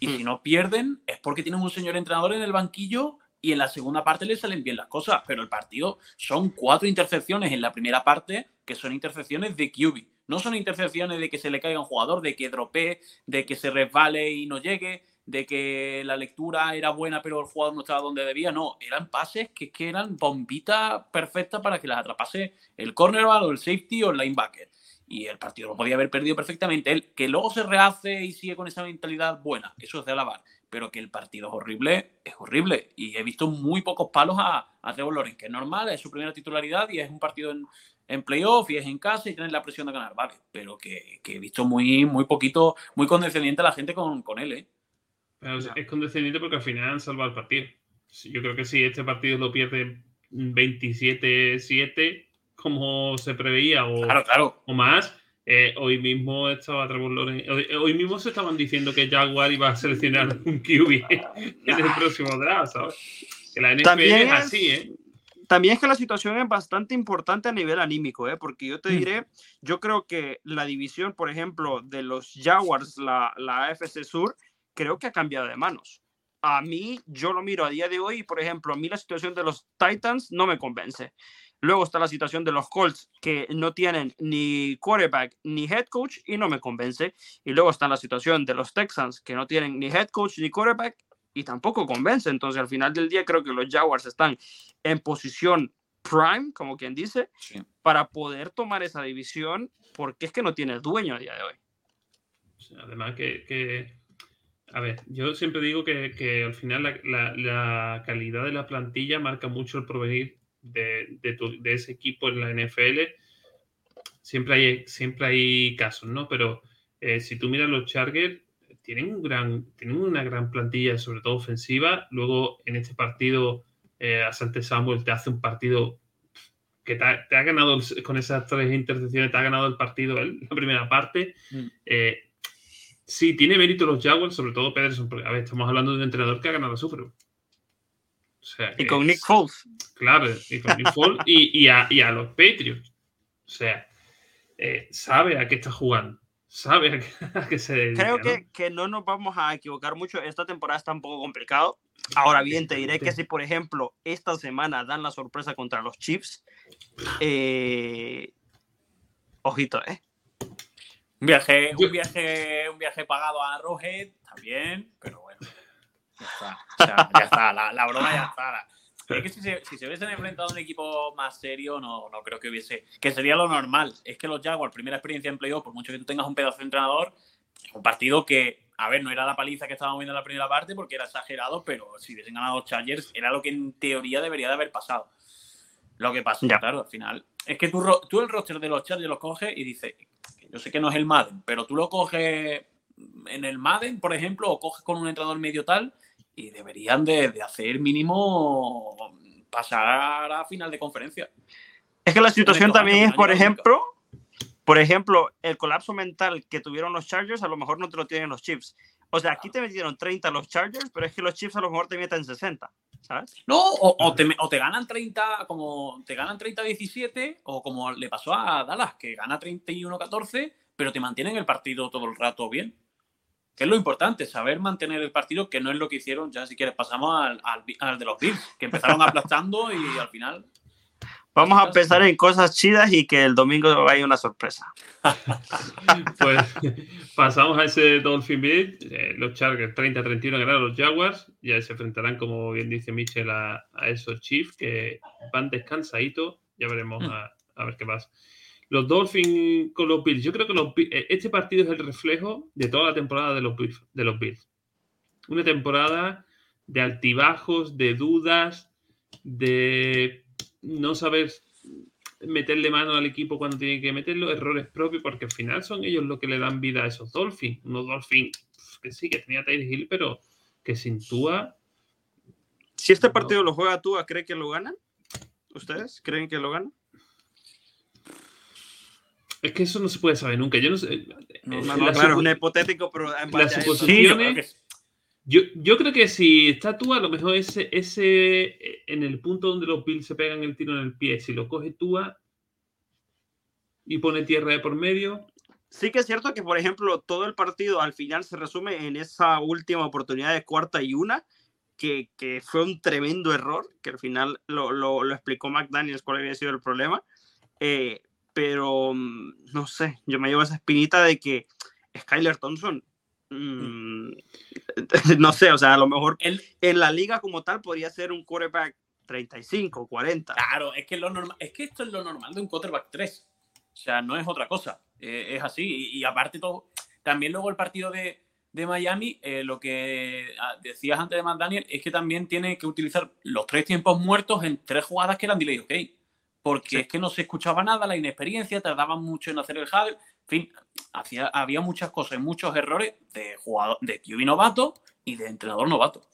Y si hmm. no pierden, es porque tienen un señor entrenador en el banquillo y en la segunda parte le salen bien las cosas, pero el partido son cuatro intercepciones en la primera parte que son intercepciones de QB. No son intercepciones de que se le caiga un jugador, de que dropee, de que se resbale y no llegue, de que la lectura era buena pero el jugador no estaba donde debía. No, eran pases que, que eran bombitas perfectas para que las atrapase el cornerback o el safety o el linebacker. Y el partido lo podía haber perdido perfectamente. Él, que luego se rehace y sigue con esa mentalidad buena, eso es de alabar. Pero que el partido es horrible, es horrible. Y he visto muy pocos palos a, a Trevor Lawrence, que es normal, es su primera titularidad y es un partido en, en playoff y es en casa y tienes la presión de ganar, vale, pero que, he visto muy, muy poquito, muy condescendiente a la gente con, con él, ¿eh? Es condescendiente porque al final han salvado el partido. Yo creo que si este partido lo pierde 27-7, como se preveía, o, o más, eh, hoy mismo estaba hoy, mismo se estaban diciendo que Jaguar iba a seleccionar un QB en el próximo draft, ¿sabes? Que la NFL es así, ¿eh? también es que la situación es bastante importante a nivel anímico, ¿eh? porque yo te mm. diré, yo creo que la división, por ejemplo, de los Jaguars, la, la AFC Sur, creo que ha cambiado de manos. A mí, yo lo miro a día de hoy, por ejemplo, a mí la situación de los Titans no me convence. Luego está la situación de los Colts, que no tienen ni quarterback ni head coach y no me convence. Y luego está la situación de los Texans, que no tienen ni head coach ni quarterback y tampoco convence. Entonces, al final del día, creo que los Jaguars están en posición prime, como quien dice, para poder tomar esa división, porque es que no tiene dueño a día de hoy. Además, que, a ver, yo siempre digo que, al final la, calidad de la plantilla marca mucho el provenir de, ese equipo en la NFL. Siempre hay, siempre hay casos, ¿no? Pero eh, si tú miras los Chargers, tienen, un gran, tienen una gran plantilla, sobre todo ofensiva. Luego, en este partido, eh, Asante Samuel te hace un partido que te ha, ganado con esas tres intercepciones, te ha ganado el partido en la primera parte. Mm. Eh, sí, tiene mérito los Jaguars, sobre todo Pederson, porque a ver, estamos hablando de un entrenador que ha ganado a Super O sea, y con Nick Foles. Claro, y con Nick Foles y, a, los Patriots. O sea, eh, sabe a qué está jugando sabe a qué se dedica, Creo que, que, no nos vamos a equivocar mucho. Esta temporada está un poco complicado. Ahora bien, te diré que si, por ejemplo, esta semana dan la sorpresa contra los Chiefs, eh, ojito, ¿eh? Un viaje, un viaje, un viaje pagado a Roget, también, pero bueno. Ya está, ya está la, la, broma ya está. Es que si se, si hubiesen enfrentado a un equipo más serio, no, no creo que hubiese. Que sería lo normal. Es que los Jaguars, primera experiencia en playoff, por mucho que tú tengas un pedazo de entrenador, es un partido que, a ver, no era la paliza que estábamos viendo en la primera parte porque era exagerado, pero si hubiesen ganado los Chargers, era lo que en teoría debería de haber pasado. Lo que pasó, claro, al final. Es que tú, tú el roster de los Chargers lo coges y dices, yo sé que no es el Madden, pero tú lo coges en el Madden, por ejemplo, o coges con un entrenador medio tal y deberían de, hacer mínimo pasar a final de conferencia. Es que la situación también es, por ejemplo, por ejemplo, el colapso mental que tuvieron los Chargers, a lo mejor no te lo tienen los Chiefs. O sea, aquí te metieron 30 los Chargers, pero es que los Chiefs a lo mejor te meten 60, ¿sabes? No, o, te, o te, ganan 30, como te ganan 30-17, o como le pasó a Dallas, que gana 31-14, pero te mantienen el partido todo el rato bien que es lo importante, saber mantener el partido, que no es lo que hicieron, ya si quieres pasamos al, al, de los Bills, que empezaron aplastando y al final... Vamos a pensar en cosas chidas y que el domingo haya una sorpresa. pues pasamos a ese Dolphin Bill. Eh, los Chargers 30-31 ganaron los Jaguars. Ya se enfrentarán, como bien dice Mitchell, a, esos Chiefs que van descansaditos. Ya veremos a, a ver qué pasa los Dolphins con los Bills. Yo creo que eh, este partido es el reflejo de toda la temporada de los, de los Bills. Una temporada de altibajos, de dudas, de no saber meterle mano al equipo cuando tiene que meterlo, errores propios, porque al final son ellos los que le dan vida a esos Dolphins. Unos Dolphins que sí, que tenía Tyre Hill, pero que sin Tua. Si este partido lo juega Tua, ¿cree que lo ganan? ¿Ustedes creen que lo ganan? Es que eso no se puede saber nunca. Yo no sé. No, claro, un hipotético, pero las suposiciones. Yo, yo, creo que si está Tua, a lo mejor ese, ese en el punto donde los Bills se pegan el tiro en el pie, si lo coge Tua y pone tierra de por medio. Sí que es cierto que, por ejemplo, todo el partido al final se resume en esa última oportunidad de cuarta y una, que, que, fue un tremendo error, que al final lo, lo, lo explicó McDaniels cuál había sido el problema. Eh, pero mm, no sé, yo me llevo esa espinita de que Skyler Thompson, mm, no sé, o sea, a lo mejor en la liga como tal podría ser un quarterback 35, 40. Claro, es que, lo normal, es que esto es lo normal de un quarterback 3. O sea, no es otra cosa. Eh, es así. Y, aparte todo, también luego el partido de, de Miami, eh, lo que ah, decías antes de McDaniel, es que también tiene que utilizar los tres tiempos muertos en tres jugadas que eran delay ok porque es que no se escuchaba nada, la inexperiencia, tardaban mucho en hacer el huddle, en fin, hacía, había muchas cosas, muchos errores de jugador, de QB novato y de entrenador novato.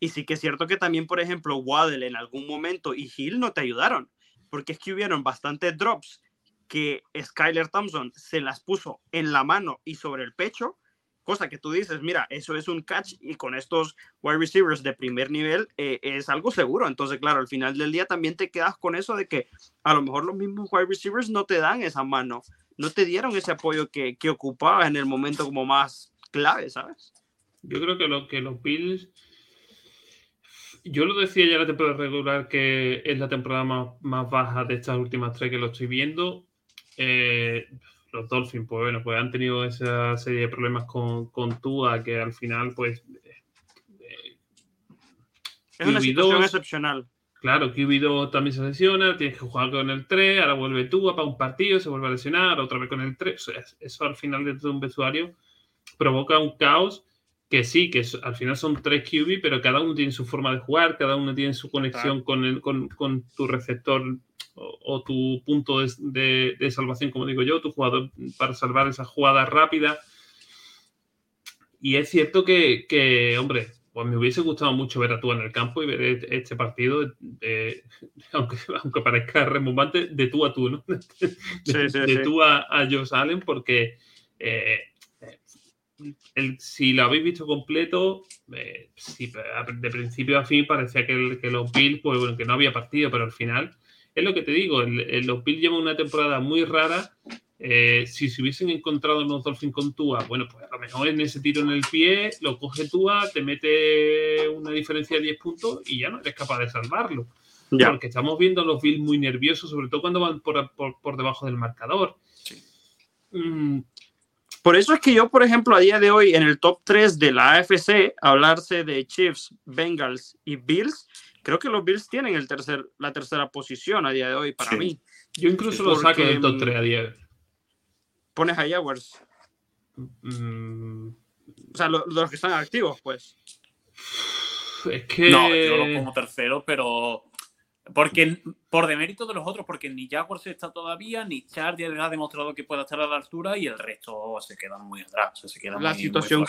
Y sí que es cierto que también, por ejemplo, Waddle en algún momento y Hill no te ayudaron, porque es que hubieron bastantes drops que Skyler Thompson se las puso en la mano y sobre el pecho cosa que tú dices, mira, eso es un catch y con estos wide receivers de primer nivel eh, es algo seguro. Entonces, claro, al final del día también te quedas con eso de que a lo mejor los mismos wide receivers no te dan esa mano, no te dieron ese apoyo que, que ocupaba en el momento como más clave, ¿sabes? Yo creo que lo que los Bills, yo lo decía ya la temporada regular que es la temporada más, más baja de estas últimas tres que lo estoy viendo. Eh, los Dolphins, pues bueno, pues han tenido esa serie de problemas con, con Tua que al final, pues. Eh, es una situación excepcional. Claro, QB2 también se lesiona, tienes que jugar con el 3, ahora vuelve Tua para un partido, se vuelve a lesionar, otra vez con el 3. eso al final de todo un vestuario provoca un caos que sí, que al final son tres QB, pero cada uno tiene su forma de jugar, cada uno tiene su conexión con, con, con, tu receptor o, tu punto de, de, salvación, como digo yo, tu jugador para salvar esa jugada rápida. Y es cierto que, que, hombre, pues me hubiese gustado mucho ver a tú en el campo y ver e-, este partido, aunque, aunque parezca remontante, de tú a tú, ¿no? De, tú a, a Josh Allen, porque eh, el, si lo habéis visto completo, eh, de principio a fin parecía que, que los Bills, pues bueno, que no había partido, pero al final es lo que te digo, el, los Bills llevan una temporada muy rara. Eh, si se hubiesen encontrado en los Dolphins con Tua, bueno, pues a lo mejor en ese tiro en el pie lo coge Tua, te mete una diferencia de 10 puntos y ya no eres capaz de salvarlo. Porque estamos viendo a los Bills muy nerviosos, sobre todo cuando van por, por, debajo del marcador. Mm, por eso es que yo, por ejemplo, a día de hoy, en el top 3 de la AFC, hablarse de Chiefs, Bengals y Bills, creo que los Bills tienen el tercer, la tercera posición a día de hoy para mí. Yo incluso lo saco del top 3 a día de hoy. Pones a Jaguars. Mm. O sea, los que están activos, pues. Es que. No, yo lo pongo tercero, pero porque por demérito de los otros, porque ni Jaguars está todavía, ni Chargers ha demostrado que pueda estar a la altura y el resto se quedan muy atrás. Se la, situación,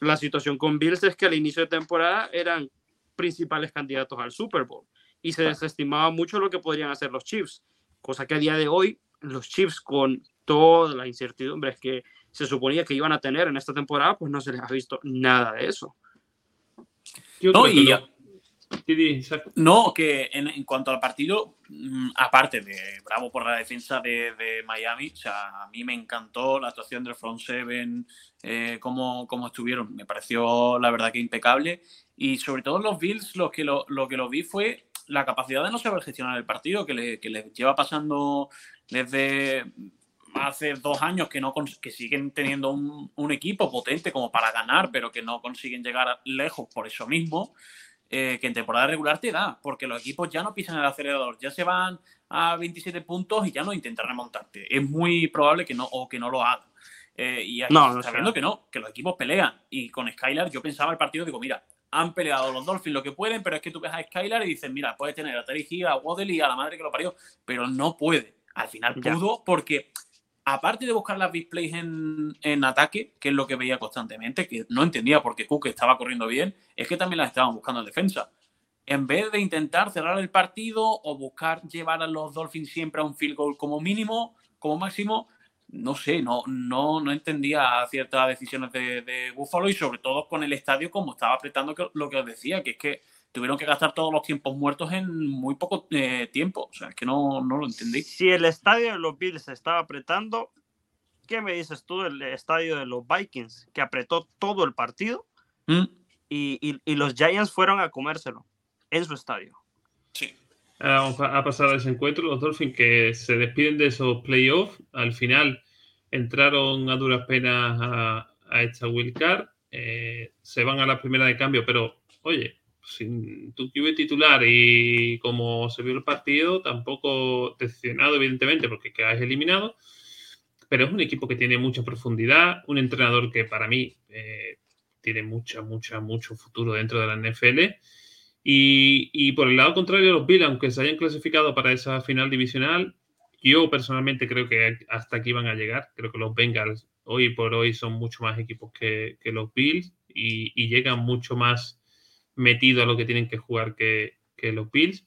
la situación con Bills es que al inicio de temporada eran principales candidatos al Super Bowl y se desestimaba mucho lo que podrían hacer los Chiefs, cosa que a día de hoy los Chiefs con todas las incertidumbres que se suponía que iban a tener en esta temporada, pues no se les ha visto nada de eso. no, y, no, que en, cuanto al partido, mm, aparte de bravo por la defensa de, Miami, o sea, a mí me encantó la actuación del front seven, eh, cómo, estuvieron, me pareció la verdad que impecable. Y sobre todo los Bills, lo que lo, que lo vi fue la capacidad de no saber gestionar el partido, que, le, que les lleva pasando desde hace dos años que, no, que siguen teniendo un, un equipo potente como para ganar, pero que no consiguen llegar lejos por eso mismo. Eh, que en temporada regular te da, porque los equipos ya no pisan el acelerador, ya se van a 27 puntos y ya no intentan remontarte. Es muy probable que no, o que no lo hagan. Eh, y aquí no, está viendo que no, que los equipos pelean. Y con Skylar yo pensaba el partido, digo, mira, han peleado los Dolphins lo que pueden, pero es que tú ves a Skylar y dices, mira, puedes tener a Terry Hill, a Waddle y a la madre que lo parió, pero no puede. Al final pudo porque aparte de buscar las big plays en, ataque, que es lo que veía constantemente, que no entendía por qué Cook estaba corriendo bien, es que también las estaban buscando en defensa. En vez de intentar cerrar el partido o buscar llevar a los Dolphins siempre a un field goal como mínimo, como máximo, no sé, no, no, no entendía ciertas decisiones de, de Buffalo y sobre todo con el estadio como estaba apretando lo que os decía, que es que tuvieron que gastar todos los tiempos muertos en muy poco eh, tiempo. O sea, es que no, no, lo entendí. Si el estadio de los Bills se estaba apretando, ¿qué me dices tú del estadio de los Vikings, que apretó todo el partido? ¿Mm? y, los Giants fueron a comérselo en su estadio. Sí. A pasar a ese encuentro. Los Dolphins que se despiden de esos playoffs. Al final entraron a duras penas a, esta Will Card. Eh, se van a la primera de cambio, pero oye, sin tu QB titular y como se vio el partido, tampoco decepcionado, evidentemente, porque quedáis eliminado. Pero es un equipo que tiene mucha profundidad, un entrenador que para mí eh, tiene mucha, mucha, mucho futuro dentro de la NFL. Y, por el lado contrario, los Bills, aunque se hayan clasificado para esa final divisional, yo personalmente creo que hasta aquí van a llegar. Creo que los Bengals hoy por hoy son mucho más equipos que, los Bills y, llegan mucho más metidos a lo que tienen que jugar que, los Bills.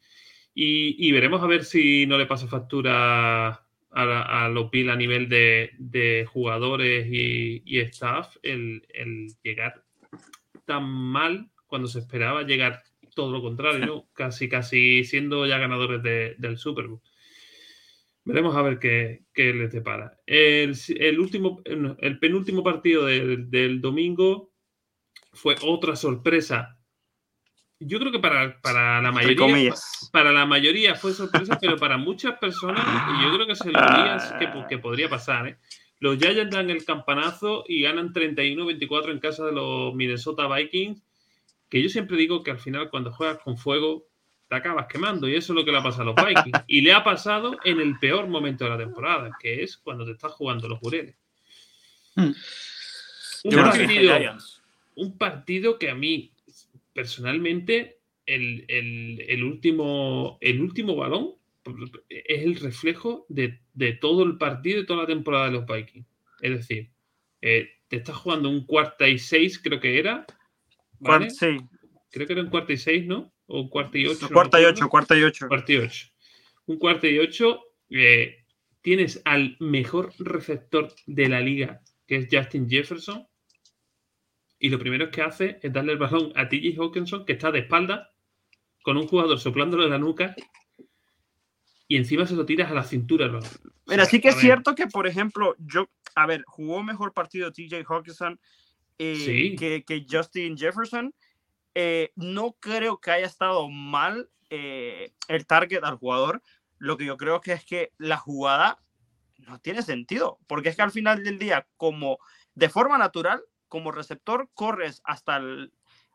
Y, veremos a ver si no le pasa factura a, los Bills a nivel de, jugadores y, staff el, llegar tan mal cuando se esperaba llegar todo lo contrario, casi casi siendo ya ganadores del Super Bowl. Veremos a ver qué, les depara. El, último, el penúltimo partido del, domingo fue otra sorpresa. Yo creo que para, para la mayoría para la mayoría fue sorpresa, pero para muchas personas, yo creo que se lo que, que podría pasar, ¿eh? Los Giants dan el campanazo y ganan 31-24 en casa de los Minnesota Vikings, que yo siempre digo que al final cuando juegas con fuego te acabas quemando y eso es lo que le ha pasado a los Vikings. Y le ha pasado en el peor momento de la temporada, que es cuando te estás jugando los jureles. Hmm. Un, partido, que a mí, personalmente, el, último, el último balón es el reflejo de, todo el partido y toda la temporada de los Vikings. Es decir, eh, te estás jugando un cuarta y seis, creo que era. Creo que era un cuarta y seis, ¿no? o cuarta y ocho. cuarta y ocho, cuarta y ocho. Cuarta y ocho. Un cuarta y ocho, eh, tienes al mejor receptor de la liga, que es Justin Jefferson, y lo primero que hace es darle el balón a TJ Hawkinson, que está de espalda, con un jugador soplándolo en la nuca, y encima se lo tiras a la cintura. Mira, sí que es cierto que, por ejemplo, yo, a ver, jugó mejor partido TJ Hawkinson eh, que, que Justin Jefferson, eh, no creo que haya estado mal eh, el target al jugador. Lo que yo creo que es que la jugada no tiene sentido, porque es que al final del día, como de forma natural, como receptor, corres hasta,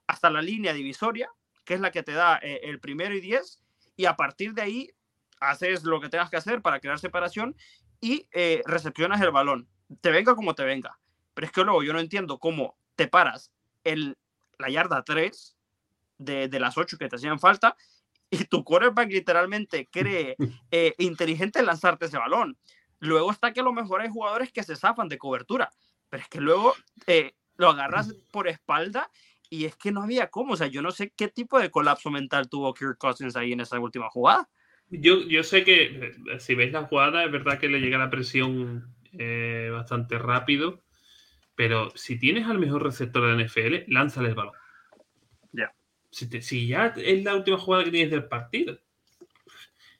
hasta la línea divisoria, que es la que te da eh, el primero y diez, y a partir de ahí haces lo que tengas que hacer para crear separación y recepcionas el balón. Te venga como te venga. Pero es que luego yo no entiendo cómo te paras la yarda 3 de, de las 8 que te hacían falta y tu quarterback literalmente cree eh, inteligente lanzarte ese balón. Luego está que a lo mejor hay jugadores que se zafan de cobertura, pero es que luego eh, lo agarras por espalda y es que no había cómo. O sea, yo no sé qué tipo de colapso mental tuvo Kirk Cousins ahí en esa última jugada. Yo, yo sé que eh, si veis la jugada, es verdad que le llega la presión bastante rápido pero si tienes al mejor receptor de NFL, lánzale el balón. Ya. Si, ya es la última jugada que tienes del partido.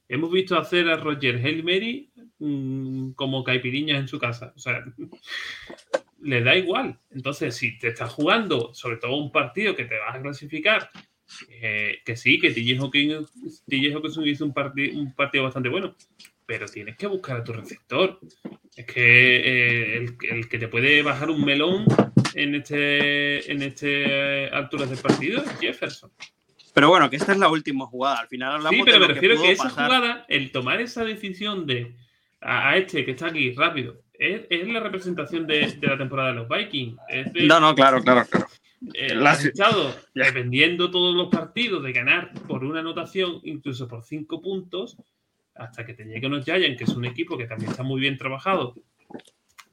Hemos visto hacer a Roger Hail Mary mm, como caipiriñas en su casa. O sea, le da igual. Entonces, si te estás jugando, sobre todo un partido que te vas a clasificar, eh, que sí, que TJ Hawkins hizo un, un partido bastante bueno, pero tienes que buscar a tu receptor. Es que eh, el, que te puede bajar un melón en este, en este alturas del partido es Jefferson. Pero bueno, que esta es la última jugada. Al final hablamos Sí, pero me refiero que, esa jugada, el tomar esa decisión de a, este que está aquí rápido, es, la representación de, la temporada de los Vikings. no, no, claro, claro, claro. Eh, estado dependiendo todos los partidos de ganar por una anotación, incluso por cinco puntos, hasta que te llegue unos Giants, que es un equipo que también está muy bien trabajado,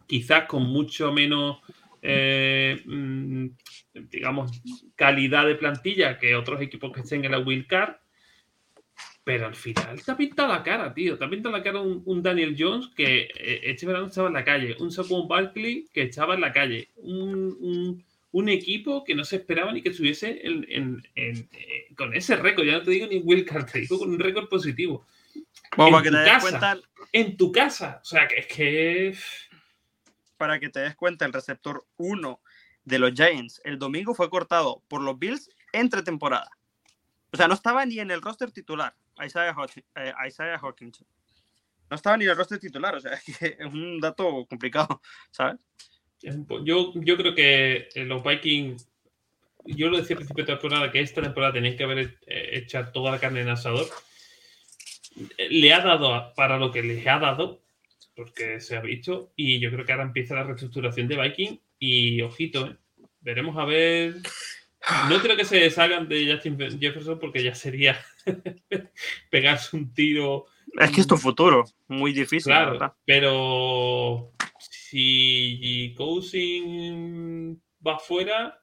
quizás con mucho menos, eh, mm, digamos, calidad de plantilla que otros equipos que estén en la Wild Card, pero al final te ha pintado la cara, tío. Te ha pintado la cara un, Daniel Jones que eh, este verano estaba en la calle, un Saquon Barkley que estaba en la calle, un, equipo que no se esperaba ni que estuviese eh, con ese récord. Ya no te digo ni Will Card, te digo con un récord positivo para que te des cuenta. En tu casa. O sea, que es que. Para que te des cuenta, el receptor 1 de los Giants el domingo fue cortado por los Bills entre temporada. O sea, no estaba ni en el roster titular, Isaiah, eh, Hawkins. No estaba ni en el roster titular, o sea, es un dato complicado, ¿sabes? Yo, yo creo que eh, los Vikings, yo lo decía al principio de temporada, que esta temporada tenéis que haber hecho eh, toda la carne en asador. Le ha dado para lo que les ha dado, porque se ha visto, y yo creo que ahora empieza la reestructuración de Viking y ojito, ¿eh? veremos a ver. No creo que se salgan de Justin Jefferson porque ya sería pegarse un tiro. Es que es tu futuro, muy difícil. Claro, pero si Cousin va fuera,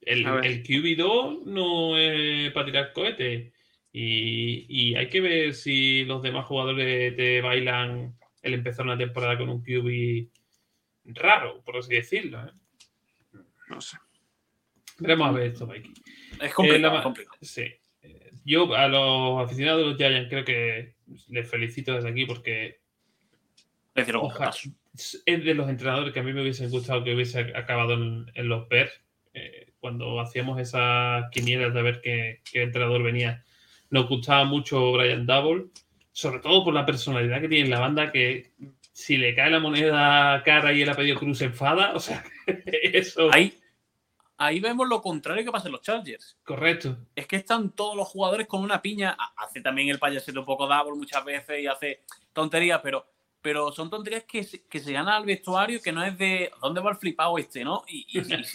el, el QB2 no es para tirar cohetes. Y, y, hay que ver si los demás jugadores te bailan el empezar una temporada con un QB raro, por así decirlo. ¿eh? No sé. Veremos a ver esto, Mikey. Es complicado, Sí. Yo a los aficionados de los Giants creo que les felicito desde aquí porque es de los entrenadores que a mí me hubiesen gustado que hubiese acabado en, los Bears. Eh, cuando hacíamos esas quinielas de ver qué, qué, entrenador venía, nos gustaba mucho Brian Double, sobre todo por la personalidad que tiene en la banda, que si le cae la moneda cara y él ha pedido Cruz enfada, o sea, eso. Ahí, ahí vemos lo contrario que pasa en los Chargers. Correcto. Es que están todos los jugadores con una piña. Hace también el payasito un poco Double muchas veces y hace tonterías, pero, pero son tonterías que se, que se ganan al vestuario que no es de dónde va el flipado este, ¿no? Y,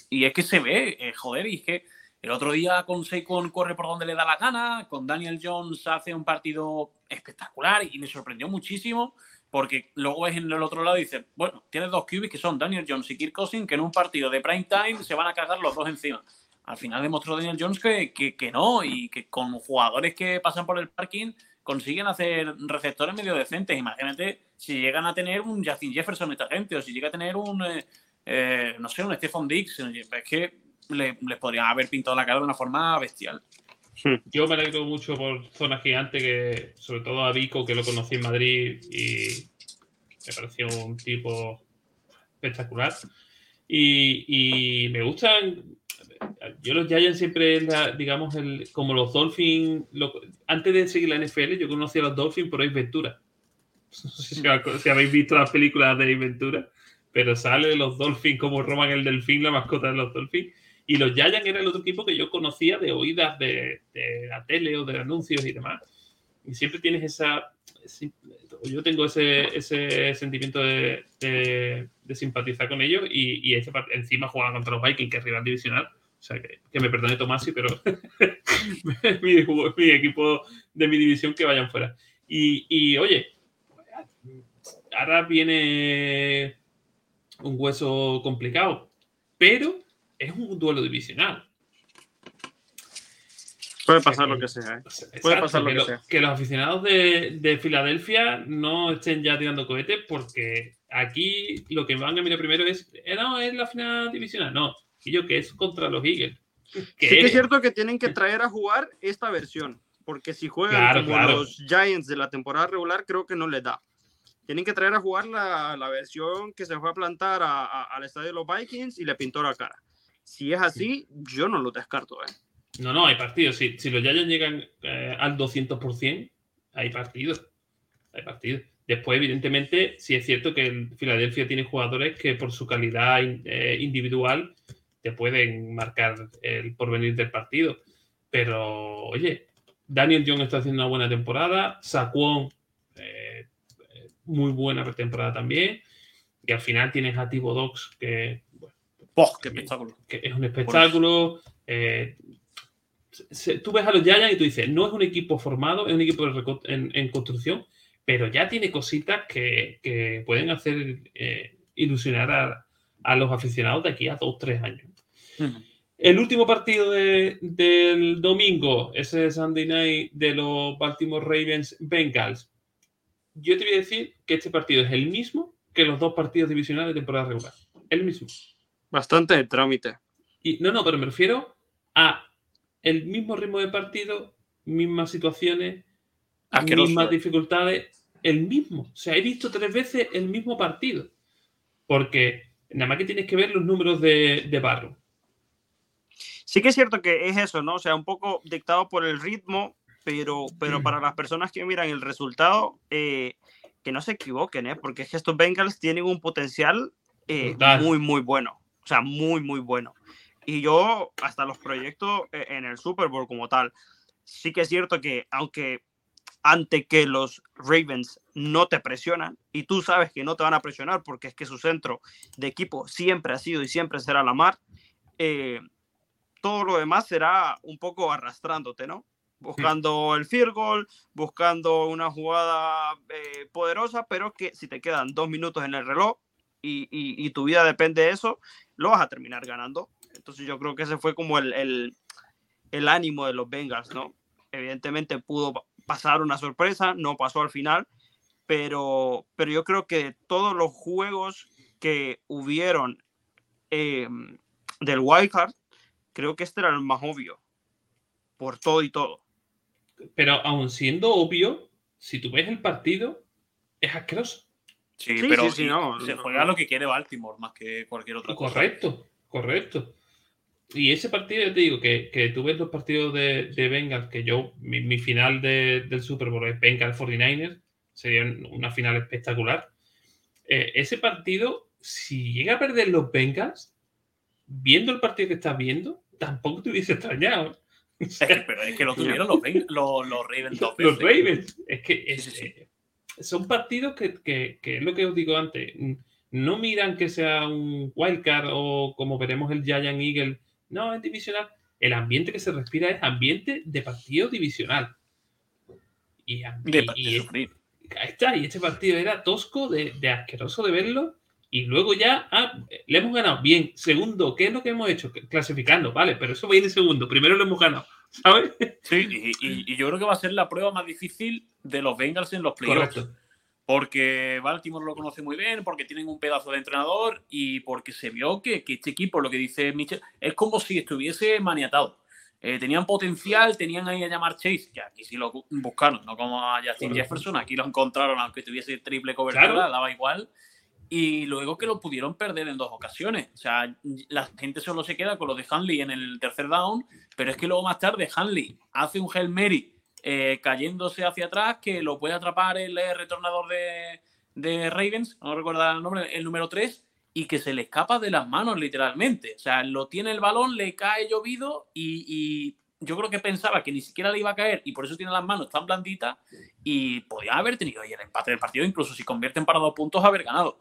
y, es que se ve, eh, joder, y es que el otro día con Seikon corre por donde le da la gana, con Daniel Jones hace un partido espectacular y me sorprendió muchísimo. Porque luego es en el otro lado y dices, bueno, tienes dos QBs que son Daniel Jones y Kirk Cousins, que en un partido de prime time se van a cagar los dos encima. Al final demostró Daniel Jones que, que, no y que con jugadores que pasan por el parking consiguen hacer receptores medio decentes. Imagínate si llegan a tener un Justin Jefferson esta gente o si llega a tener un, eh, eh, no sé, un Stephon Dix. Es que les podrían haber pintado la cara de una forma bestial. Yo me alegro mucho por Zona Gigante, que sobre todo a Vico, que lo conocí en Madrid y me pareció un tipo espectacular. Y, me gustan. Yo los Giants siempre, digamos, el, como los Dolphins. antes de seguir la NFL, yo conocí a los Dolphins por Ace Ventura. No sé si, habéis visto las películas de Ace Ventura, pero sale los Dolphins como roban el delfín, la mascota de los Dolphins. Y los Giants era el otro equipo que yo conocía de oídas de, la tele o de anuncios y demás. Y siempre tienes esa. Yo tengo ese, ese sentimiento de, de, simpatizar con ellos y, y encima juegan contra los Vikings, que es rival divisional. O sea, que, que me perdone Tomasi, pero mi, mi, equipo de mi división que vayan fuera. Y, y oye, ahora viene un hueso complicado, pero es un duelo divisional. Puede pasar lo que sea. ¿eh? Puede pasar lo que, sea. Que los aficionados de, Filadelfia no estén ya tirando cohetes porque aquí lo que van a mirar primero es, eh, no, es la final divisional. No, y yo que es contra los Eagles. Que sí que es cierto que tienen que traer a jugar esta versión, porque si juegan como los Giants de la temporada regular, creo que no les da. Tienen que traer a jugar la, la versión que se fue a plantar al estadio de los Vikings y le pintó la cara. Si es así, yo no lo descarto. ¿eh? No, no, hay partidos. Si, los Giants llegan eh, al 200%, hay partidos. Hay partidos. Después, evidentemente, sí es cierto que el Filadelfia tiene jugadores que por su calidad eh, individual te pueden marcar el porvenir del partido. Pero, oye, Daniel Jones está haciendo una buena temporada. Saquon, eh, muy buena temporada también. Y al final tienes a Tibo Dogs, que ¡Qué espectáculo! Que es un espectáculo. Eh, tú ves a los Giants y tú dices, no es un equipo formado, es un equipo en, construcción, pero ya tiene cositas que, pueden hacer eh, ilusionar a, los aficionados de aquí a dos, tres años. El último partido del domingo, ese Sunday night de los Baltimore Ravens Bengals. Yo te voy a decir que este partido es el mismo que los dos partidos divisionales de temporada regular. El mismo. Bastante de trámite. Y, no, no, pero me refiero a el mismo ritmo de partido, mismas situaciones, mismas dificultades, el mismo. O sea, he visto tres veces el mismo partido. Porque Nada más que tienes que ver los números de, de barro. Sí que es cierto que es eso, ¿no? O sea, un poco dictado por el ritmo, pero, pero para las personas que miran el resultado, eh, que no se equivoquen, ¿eh? Porque es que estos Bengals tienen un potencial eh, muy, muy bueno. Sea, muy, muy bueno. Y yo, hasta los proyectos eh, en el Super Bowl como tal, sí que es cierto que aunque ante que los Ravens no te presionan y tú sabes que no te van a presionar porque es que su centro de equipo siempre ha sido y siempre será la mar, eh, todo lo demás será un poco arrastrándote, ¿no? Buscando el field goal, buscando una jugada eh, poderosa, pero que si te quedan dos minutos en el reloj y, y, tu vida depende de eso, lo vas a terminar ganando. Entonces yo creo que ese fue como el, el, ánimo de los Bengals, ¿no? Evidentemente pudo pasar una sorpresa, no pasó al final, pero, pero yo creo que todos los juegos que hubieron eh, del wildcard, creo que este era el más obvio, por todo y todo. Pero aún siendo obvio, si tú ves el partido, es asqueroso. Sí, pero se juega lo que quiere Baltimore más que cualquier otro. Correcto, correcto. Y ese partido, yo te digo, que, que tú ves los partidos de, de Bengals, que yo, mi, final del Super Bowl es Bengals 49ers, sería una final espectacular. Eh, ese partido, si llega a perder los Bengals, viendo el partido que estás viendo, tampoco te hubiese extrañado. pero es que lo tuvieron los, los, Ravens Los Ravens. Es que eh, son partidos que, que, que, es lo que os digo antes. No miran que sea un wildcard o como veremos el Giant Eagle no, es divisional. El ambiente que se respira es ambiente de partido divisional. Y, ahí está, y este partido era tosco, de, asqueroso de verlo. Y luego ya, ah, le hemos ganado. Bien, segundo, ¿qué es lo que hemos hecho? Clasificando, vale, pero eso va a ir de segundo. Primero lo hemos ganado, ¿sabes? Sí, y, yo creo que va a ser la prueba más difícil de los Bengals en los playoffs porque Baltimore lo conoce muy bien, porque tienen un pedazo de entrenador y porque se vio que, este equipo, lo que dice Mitchell, es como si estuviese maniatado. Eh, tenían potencial, tenían ahí a llamar Chase, que aquí sí lo buscaron, no como a Justin Jefferson, aquí lo encontraron, aunque tuviese triple cobertura, daba igual. Y luego que lo pudieron perder en dos ocasiones. O sea, la gente solo se queda con lo de Hanley en el tercer down, pero es que luego más tarde Hanley hace un Hail Mary eh, cayéndose hacia atrás, que lo puede atrapar el eh, retornador de, de Ravens, no recuerdo el nombre, el número 3, y que se le escapa de las manos literalmente. O sea, lo tiene el balón, le cae llovido y, yo creo que pensaba que ni siquiera le iba a caer y por eso tiene las manos tan blanditas y podía haber tenido ahí el empate del partido, incluso si convierten para dos puntos, haber ganado.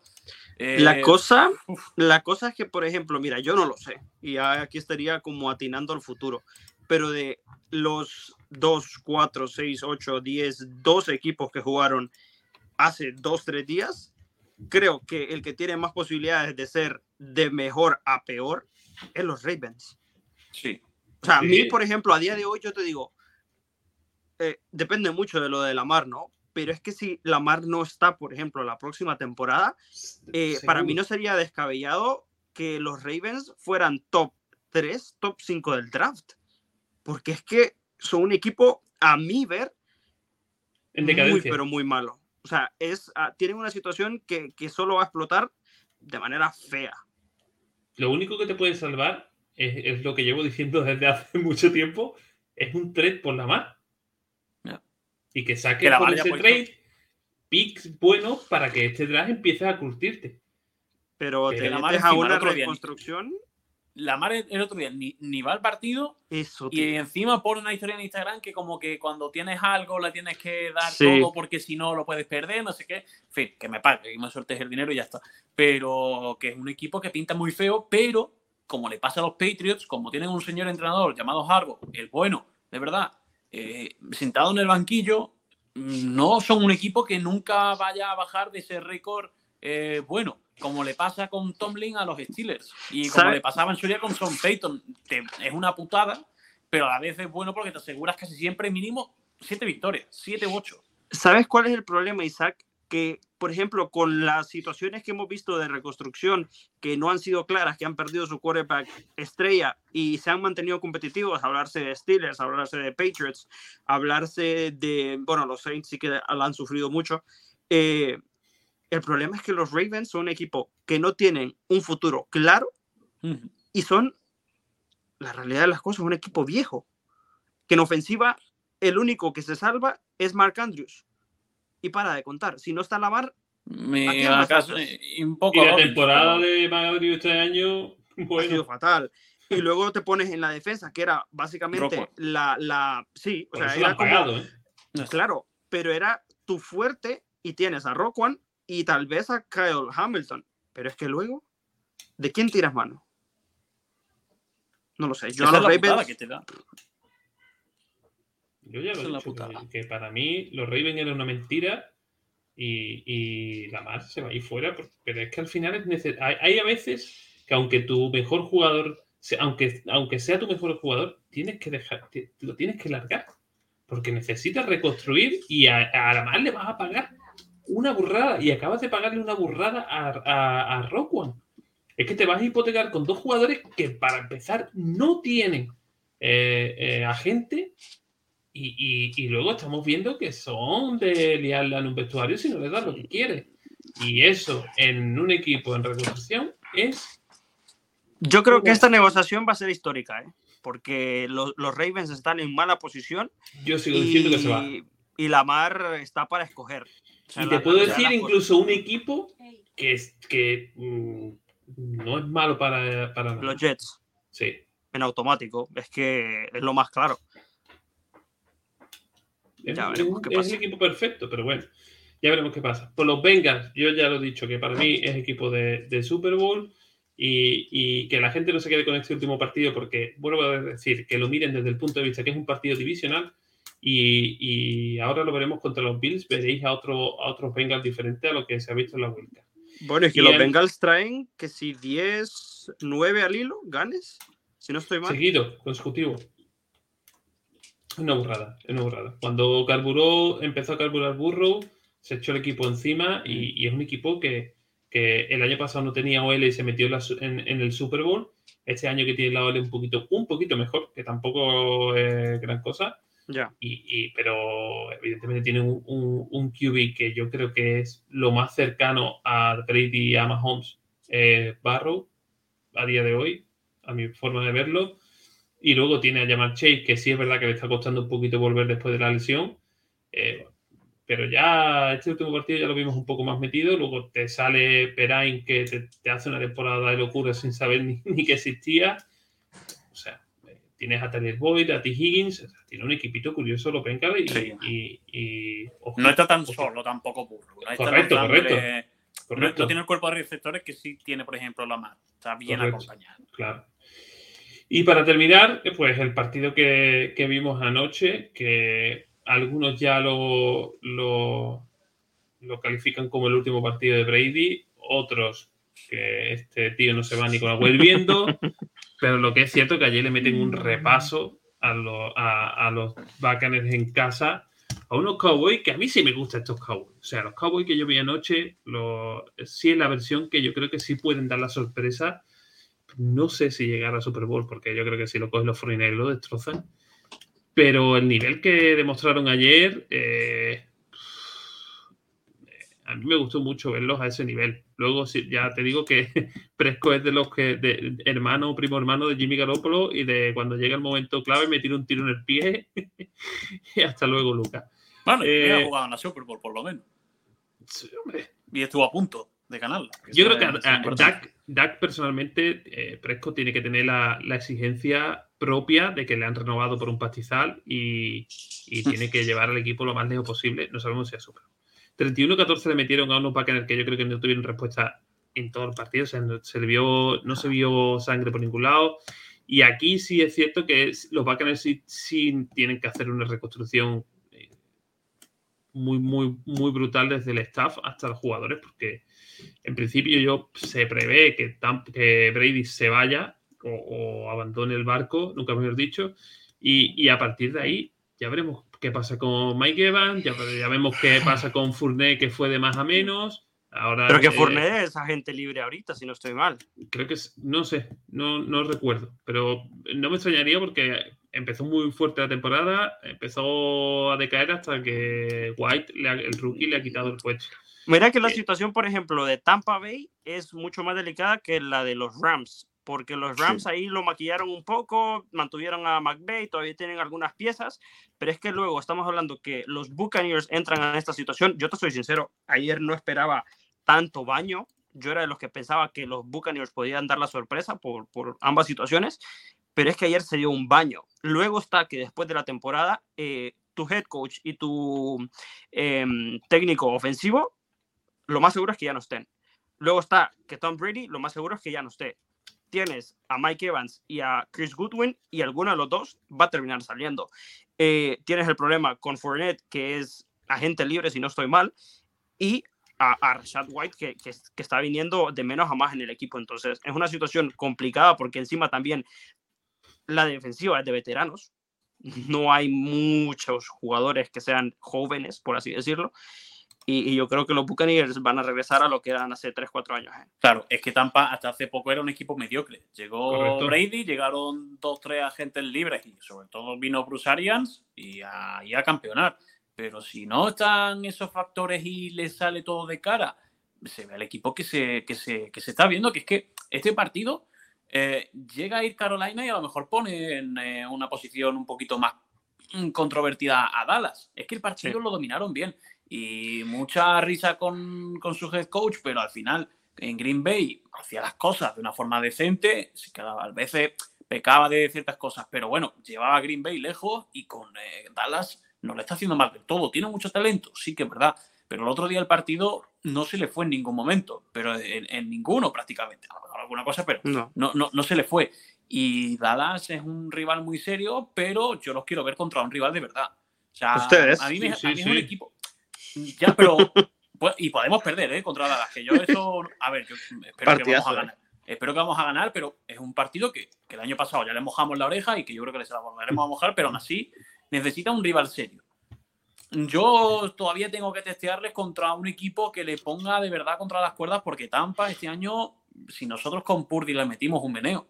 la, eh, cosa, la cosa es que, por ejemplo, mira, yo no lo sé y aquí estaría como atinando al futuro, pero de los 2, 4, 6, 8, 10, 12 equipos que jugaron hace 2, 3 días, creo que el que tiene más posibilidades de ser de mejor a peor es los Ravens. Sí. O sea, a mí, por ejemplo, a día de hoy yo te digo, eh, depende mucho de lo de Lamar, ¿no? Pero es que si Lamar no está, por ejemplo, la próxima temporada, eh, para mí no sería descabellado que los Ravens fueran top 3, top 5 del draft. Porque es que son un equipo, a mi ver, muy, pero muy malo. O sea, es, ah, tienen una situación que, que, solo va a explotar de manera fea. Lo único que te puede salvar es, es lo que llevo diciendo desde hace mucho tiempo, es un trade por la mar. Y que saque por ese trade picks buenos para que este draft empiece a curtirte. Pero te metes a una reconstrucción la madre el otro día ni, ni va al partido y encima pone una historia en Instagram que como que cuando tienes algo le tienes que dar todo porque si no lo puedes perder, no sé qué. En fin, que me pague, que me sueltes el dinero y ya está. Pero que es un equipo que pinta muy feo, pero como le pasa a los Patriots, como tienen un señor entrenador llamado Harbaugh, el bueno, de verdad, eh, sentado en el banquillo, no son un equipo que nunca vaya a bajar de ese récord eh, bueno como le pasa con Tomlin a los Steelers y como le pasaba en su día con Sean Payton. es una putada, pero a la vez es bueno porque te aseguras casi siempre mínimo siete victorias, siete u ocho. ¿Sabes cuál es el problema, Isaac? Que, por ejemplo, con las situaciones que hemos visto de reconstrucción que no han sido claras, que han perdido su quarterback estrella y se han mantenido competitivos, hablarse de Steelers, hablarse de Patriots, hablarse de, bueno, los Saints sí que han sufrido mucho. Eh, El problema es que los Ravens son un equipo que no tienen un futuro claro y son, la realidad de las cosas, un equipo viejo. Que en ofensiva el único que se salva es Mark Andrews. Y para de contar, si no está Lamar, me acaso, un poco y la temporada de Andrews este año ha sido fatal. Y luego te pones en la defensa, que era básicamente la, la, Sí, o sea, era como. ¿eh? Claro, pero era tu fuerte y tienes a Roquan y tal vez a Kyle Hamilton. Pero es que luego, ¿de quién tiras mano? No lo sé. Yo a los Ravens. Yo ya lo he dicho, que, para mí los Ravens eran una mentira y, y la más se va ahí fuera, pero es que al final es. Hay, hay, a veces que aunque tu mejor jugador, aunque, aunque sea tu mejor jugador, tienes que dejar, lo tienes que largar porque necesitas reconstruir y a, la más le vas a pagar una burrada y acabas de pagarle una burrada a, a, a Es que te vas a hipotecar con dos jugadores que para empezar no tienen eh, eh, agente y, y, luego estamos viendo que son de liarla en un vestuario si no le das lo que quiere. Y eso en un equipo en reconstrucción es... Yo creo que esta negociación va a ser histórica, ¿eh? porque los, Ravens están en mala posición. Yo sigo diciendo que se va. Y Lamar está para escoger. y te puedo decir incluso un equipo que, es, que mm, no es malo para, para los Jets. Sí. En automático. Es que es lo más claro. Es, el equipo perfecto, pero bueno, ya veremos qué pasa. Por los Bengals, yo ya lo he dicho, que para mí es equipo de, de Super Bowl y, que la gente no se quede con este último partido porque, vuelvo a decir, que lo miren desde el punto de vista que es un partido divisional y, ahora lo veremos contra los Bills, veréis a, otro, a otros Bengals diferentes a lo que se ha visto en la vuelta. Bueno, es que los Bengals traen que si 10, 9 al hilo, ganes, si no estoy mal. Seguido, consecutivo. Una burrada, una burrada. Cuando carburó, empezó a carburar Burrow, se echó el equipo encima y es un equipo que, que el año pasado no tenía OL y se metió en, el Super Bowl. Este año que tiene la OL un poquito, un poquito mejor, que tampoco es gran cosa. Ya. Y, pero evidentemente tiene un, un, QB que yo creo que es lo más cercano a Brady y a Mahomes, eh, Barrow, a día de hoy, a mi forma de verlo. Y luego tiene a Jamar Chase, que sí es verdad que le está costando un poquito volver después de la lesión. Eh, pero ya este último partido ya lo vimos un poco más metido. Luego te sale Perain que te, hace una temporada de locura sin saber ni, que existía. O sea, tienes a Tyler Boyd, a T. Higgins, tiene un equipito curioso lo Bengals y, y, no está tan solo tampoco Burro. correcto, correcto, correcto. No, tiene el cuerpo de receptores que sí tiene, por ejemplo, la más. Está bien acompañado. Claro. Y para terminar, pues el partido que, que vimos anoche, que algunos ya lo, lo, califican como el último partido de Brady, otros que este tío no se va ni con la viendo, pero lo que es cierto es que ayer le meten un repaso a, a, los bacanes en casa, a unos Cowboys que a mí sí me gustan estos Cowboys. O sea, los Cowboys que yo vi anoche, lo, sí es la versión que yo creo que sí pueden dar la sorpresa. No sé si llegar a Super Bowl, porque yo creo que si lo cogen los 49 lo destrozan. Pero el nivel que demostraron ayer, eh, a mí me gustó mucho verlos a ese nivel. Luego, ya te digo que Presco es de los que, de, hermano, primo hermano de Jimmy Garoppolo y de cuando llega el momento clave me tira un tiro en el pie. y hasta luego, Lucas. Bueno, eh, ha jugado en la Super Bowl, por lo menos. Sí, hombre. Y estuvo a punto de ganarla. Yo creo que a, Dak, personalmente, eh, Presco tiene que tener la, la exigencia propia de que le han renovado por un pastizal y, tiene que llevar al equipo lo más lejos posible. No sabemos si es super. 31-14 le metieron a unos Buccaneers que yo creo que no tuvieron respuesta en todos los partidos. no, se vio, no se vio sangre por ningún lado. Y aquí sí es cierto que los Buccaneers sí, tienen que hacer una reconstrucción eh, muy, muy, muy brutal desde el staff hasta los jugadores, porque en principio yo se prevé que, que Brady se vaya o, abandone el barco, nunca mejor dicho, y, a partir de ahí ya veremos qué pasa con Mike Evans, ya, vemos qué pasa con Fournet, que fue de más a menos. Ahora, Pero que eh, Fournet es agente libre ahorita, si no estoy mal. Creo que no sé, no, no recuerdo, pero no me extrañaría porque empezó muy fuerte la temporada, empezó a decaer hasta que White, el rookie, le ha quitado el puesto. Mira que la situación, por ejemplo, de Tampa Bay es mucho más delicada que la de los Rams, porque los Rams ahí lo maquillaron un poco, mantuvieron a McVay, todavía tienen algunas piezas, pero es que luego estamos hablando que los Buccaneers entran en esta situación. Yo te soy sincero, ayer no esperaba tanto baño. Yo era de los que pensaba que los Buccaneers podían dar la sorpresa por, por ambas situaciones, pero es que ayer se dio un baño. Luego está que después de la temporada, eh, tu head coach y tu em, técnico ofensivo, lo más seguro es que ya no estén. Luego está que Tom Brady, lo más seguro es que ya no esté. Tienes a Mike Evans y a Chris Goodwin y alguno de los dos va a terminar saliendo. Eh, tienes el problema con Fournette, que es agente libre, si no estoy mal, y a, a Rashad White, que, que, que, está viniendo de menos a más en el equipo. Entonces, es una situación complicada porque encima también la defensiva es de veteranos. No hay muchos jugadores que sean jóvenes, por así decirlo. Y, yo creo que los Buccaneers van a regresar a lo que eran hace 3, 4 años. ¿eh? Claro, es que Tampa hasta hace poco era un equipo mediocre. Llegó Brady, llegaron dos, tres agentes libres y sobre todo vino Bruce Arians y a, y a campeonar. Pero si no están esos factores y le sale todo de cara, se ve el equipo que se, que se, que se está viendo, que es que este partido eh, llega a ir Carolina y a lo mejor pone en eh, una posición un poquito más controvertida a Dallas. Es que el partido lo dominaron bien y mucha risa con, con, su head coach, pero al final en Green Bay hacía las cosas de una forma decente, a veces pecaba de ciertas cosas, pero bueno, llevaba a Green Bay lejos y con eh, Dallas no le está haciendo mal del todo. Tiene mucho talento, sí que es verdad, pero el otro día el partido no se le fue en ningún momento, pero en, ninguno prácticamente. alguna cosa, pero no. No, no, se le fue. Y Dallas es un rival muy serio, pero yo los quiero ver contra un rival de verdad. O sea, ¿Ustedes? a mí, me, es un equipo. Ya, pero. Pues, y podemos perder, ¿eh? Contra Dallas, que yo eso. A ver, yo espero que vamos a ganar. Espero que vamos a ganar, pero es un partido que, que, el año pasado ya le mojamos la oreja y que yo creo que les la volveremos a mojar, pero aún así necesita un rival serio. Yo todavía tengo que testearles contra un equipo que le ponga de verdad contra las cuerdas, porque Tampa este año, si nosotros con Purdy le metimos un meneo,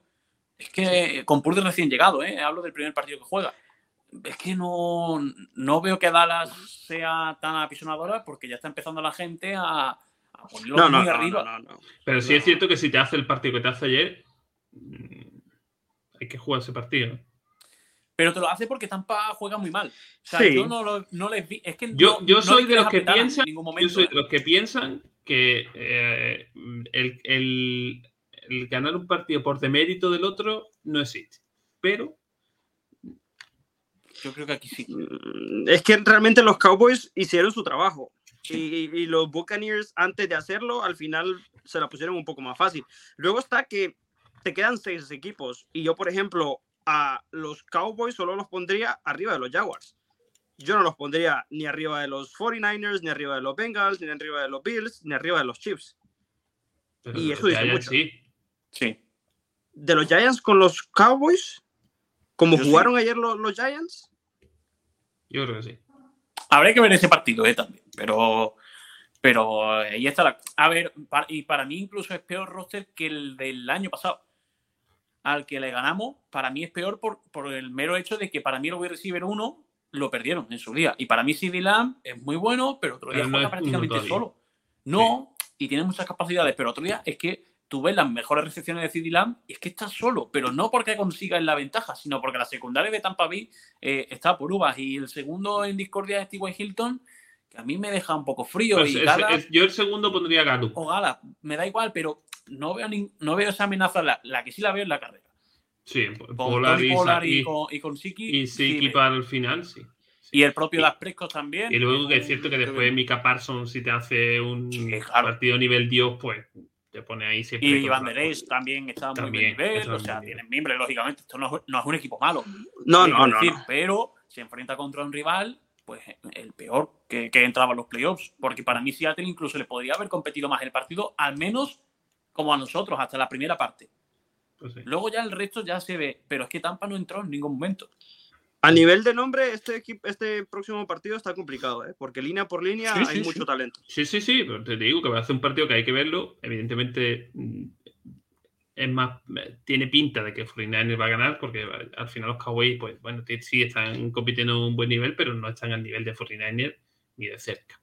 es que con Purdy recién llegado, ¿eh? hablo del primer partido que juega. Es que no, no veo que Dallas sea tan apisonadora porque ya está empezando la gente a, a ponerlo muy arriba. Pero sí es cierto que si te hace el partido que te hace ayer, mm, hay que jugar ese partido pero te lo hace porque Tampa juega muy mal. O sea, yo no, no les vi. Es que yo, yo soy de los que piensan. Yo soy de los que piensan que eh, el, el, el, ganar un partido por demérito del otro no existe. Pero. Yo creo que aquí sí. Mm, es que realmente los Cowboys hicieron su trabajo. Y, y, los Buccaneers, antes de hacerlo, al final se la pusieron un poco más fácil. Luego está que te quedan seis equipos. Y yo, por ejemplo, a los Cowboys solo los pondría arriba de los Jaguars. Yo no los pondría ni arriba de los 49ers, ni arriba de los Bengals, ni arriba de los Bills, ni arriba de los Chiefs. y eso dice mucho. Sí. De los Giants con los Cowboys, como jugaron ayer los, Giants. Yo creo que sí. Habrá que ver ese partido eh, también, pero, pero ahí está la. A ver, y para mí incluso es peor roster que el del año pasado al que le ganamos, para mí es peor por, por el mero hecho de que para mí el receiver 1 lo perdieron en su día. Y para mí CD Lamb es muy bueno, pero otro día juega prácticamente solo. No, y tiene muchas capacidades, pero otro día es que tú ves las mejores recepciones de CD Lamb y es que está solo, pero no porque consiga la ventaja, sino porque la secundaria de Tampa Bay eh, está por uvas. Y el segundo en discordia es Steve Hilton, que a mí me deja un poco frío. Pues y yo el segundo pondría Galo. O Gala, me da igual, pero no veo, no veo esa amenaza. La, que sí la veo es la carrera. Sí, Polar, y, con, Siki. Y Siki para el final, sí. Y el propio Las Prescos también. Y luego que es cierto que después Mika Parsons, si te hace un partido nivel Dios, pues te pone ahí siempre. Y Iván Dereis también está muy bien nivel. O sea, tienen miembros, lógicamente. Esto no, es un equipo malo. No, no, no, Pero se enfrenta contra un rival, pues el peor que, que entraba en los playoffs. Porque para mí Seattle incluso le podría haber competido más el partido, al menos como a nosotros, hasta la primera parte. Pues Luego ya el resto ya se ve, pero es que Tampa no entró en ningún momento. A nivel de nombre, este, equipo, este próximo partido está complicado, ¿eh? porque línea por línea hay mucho talento. Sí, sí, sí, pero te digo que va a ser un partido que hay que verlo. Evidentemente, mm, es más, tiene pinta de que 49ers va a ganar porque al final los Cowboys, pues bueno, sí están compitiendo a un buen nivel, pero no están al nivel de 49ers ni de cerca.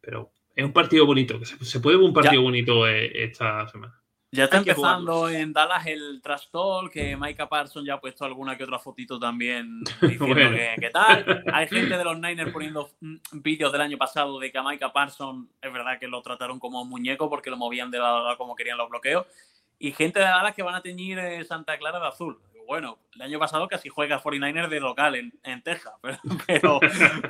Pero es un partido bonito, que se, puede ver un partido bonito eh, esta semana. Ya está empezando en Dallas el trash talk, que Micah Parsons ya ha puesto alguna que otra fotito también diciendo que, tal. Hay gente de los Niners poniendo vídeos del año pasado de que a Micah Parsons es verdad que lo trataron como un muñeco porque lo movían de lado a lado como querían los bloqueos. Y gente de Dallas que van a teñir eh, Santa Clara de azul bueno, el año pasado casi juega 49ers de local en, en Texas, pero,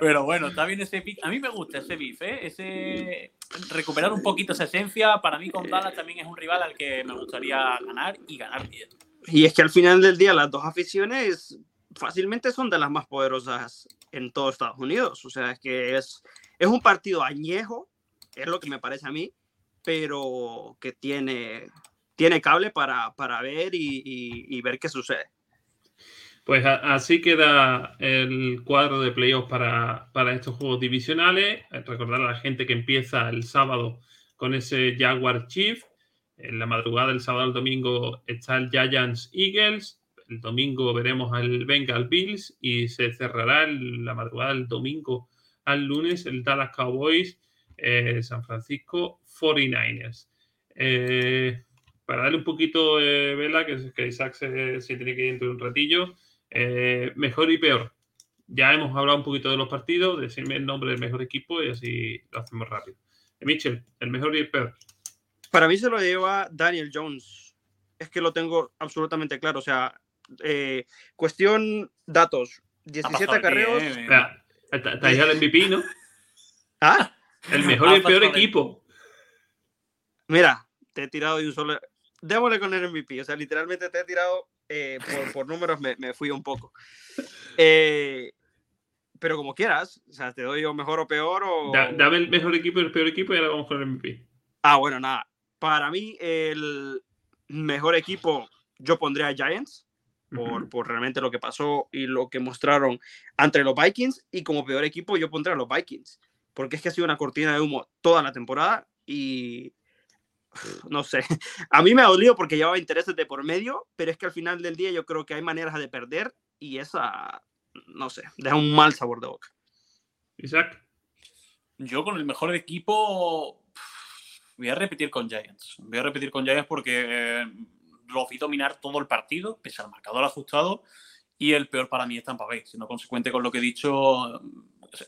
pero, bueno, está bien ese pick. A mí me gusta ese beef, ¿eh? ese recuperar un poquito esa esencia. Para mí con Dallas también es un rival al que me gustaría ganar y ganar bien. Y es que al final del día las dos aficiones fácilmente son de las más poderosas en todo Estados Unidos. O sea, es que es, es un partido añejo, es lo que me parece a mí, pero que tiene tiene cable para, ver y, ver qué sucede. Pues así queda el cuadro de playoffs para, para estos juegos divisionales. Recordar a la gente que empieza el sábado con ese Jaguar Chief. En la madrugada del sábado al domingo está el Giants Eagles. El domingo veremos al Bengal Bills y se cerrará en la madrugada del domingo al lunes el Dallas Cowboys, eh, San Francisco 49ers. Eh, para darle un poquito de vela, que, que Isaac se, tiene que ir dentro de un ratillo, eh, mejor y peor. Ya hemos hablado un poquito de los partidos, decirme el nombre del mejor equipo y así lo hacemos rápido. Eh, Mitchell, el mejor y el peor. Para mí se lo lleva Daniel Jones. Es que lo tengo absolutamente claro. O sea, eh, cuestión datos. 17 acarreos. Está ahí el MVP, ¿no? ¿Ah? El mejor y el peor equipo. Mira, te he tirado de un solo démosle con el MVP. O sea, literalmente te he tirado eh, por, números, me, me, fui un poco. Eh, pero como quieras, o sea, te doy yo mejor o peor. O... dame el mejor equipo y el peor equipo y ahora vamos con el MVP. Ah, bueno, nada. Para mí, el mejor equipo yo pondría a Giants. Por, por, realmente lo que pasó y lo que mostraron entre los Vikings. Y como peor equipo, yo pondría a los Vikings. Porque es que ha sido una cortina de humo toda la temporada. Y no sé, a mí me ha dolido porque llevaba intereses de por medio, pero es que al final del día yo creo que hay maneras de perder y esa, no sé, deja un mal sabor de boca. Isaac. Yo con el mejor equipo voy a repetir con Giants. Voy a repetir con Giants porque eh, lo vi dominar todo el partido, pese al marcador ajustado, y el peor para mí es Tampa Bay. Siendo consecuente con lo que he dicho,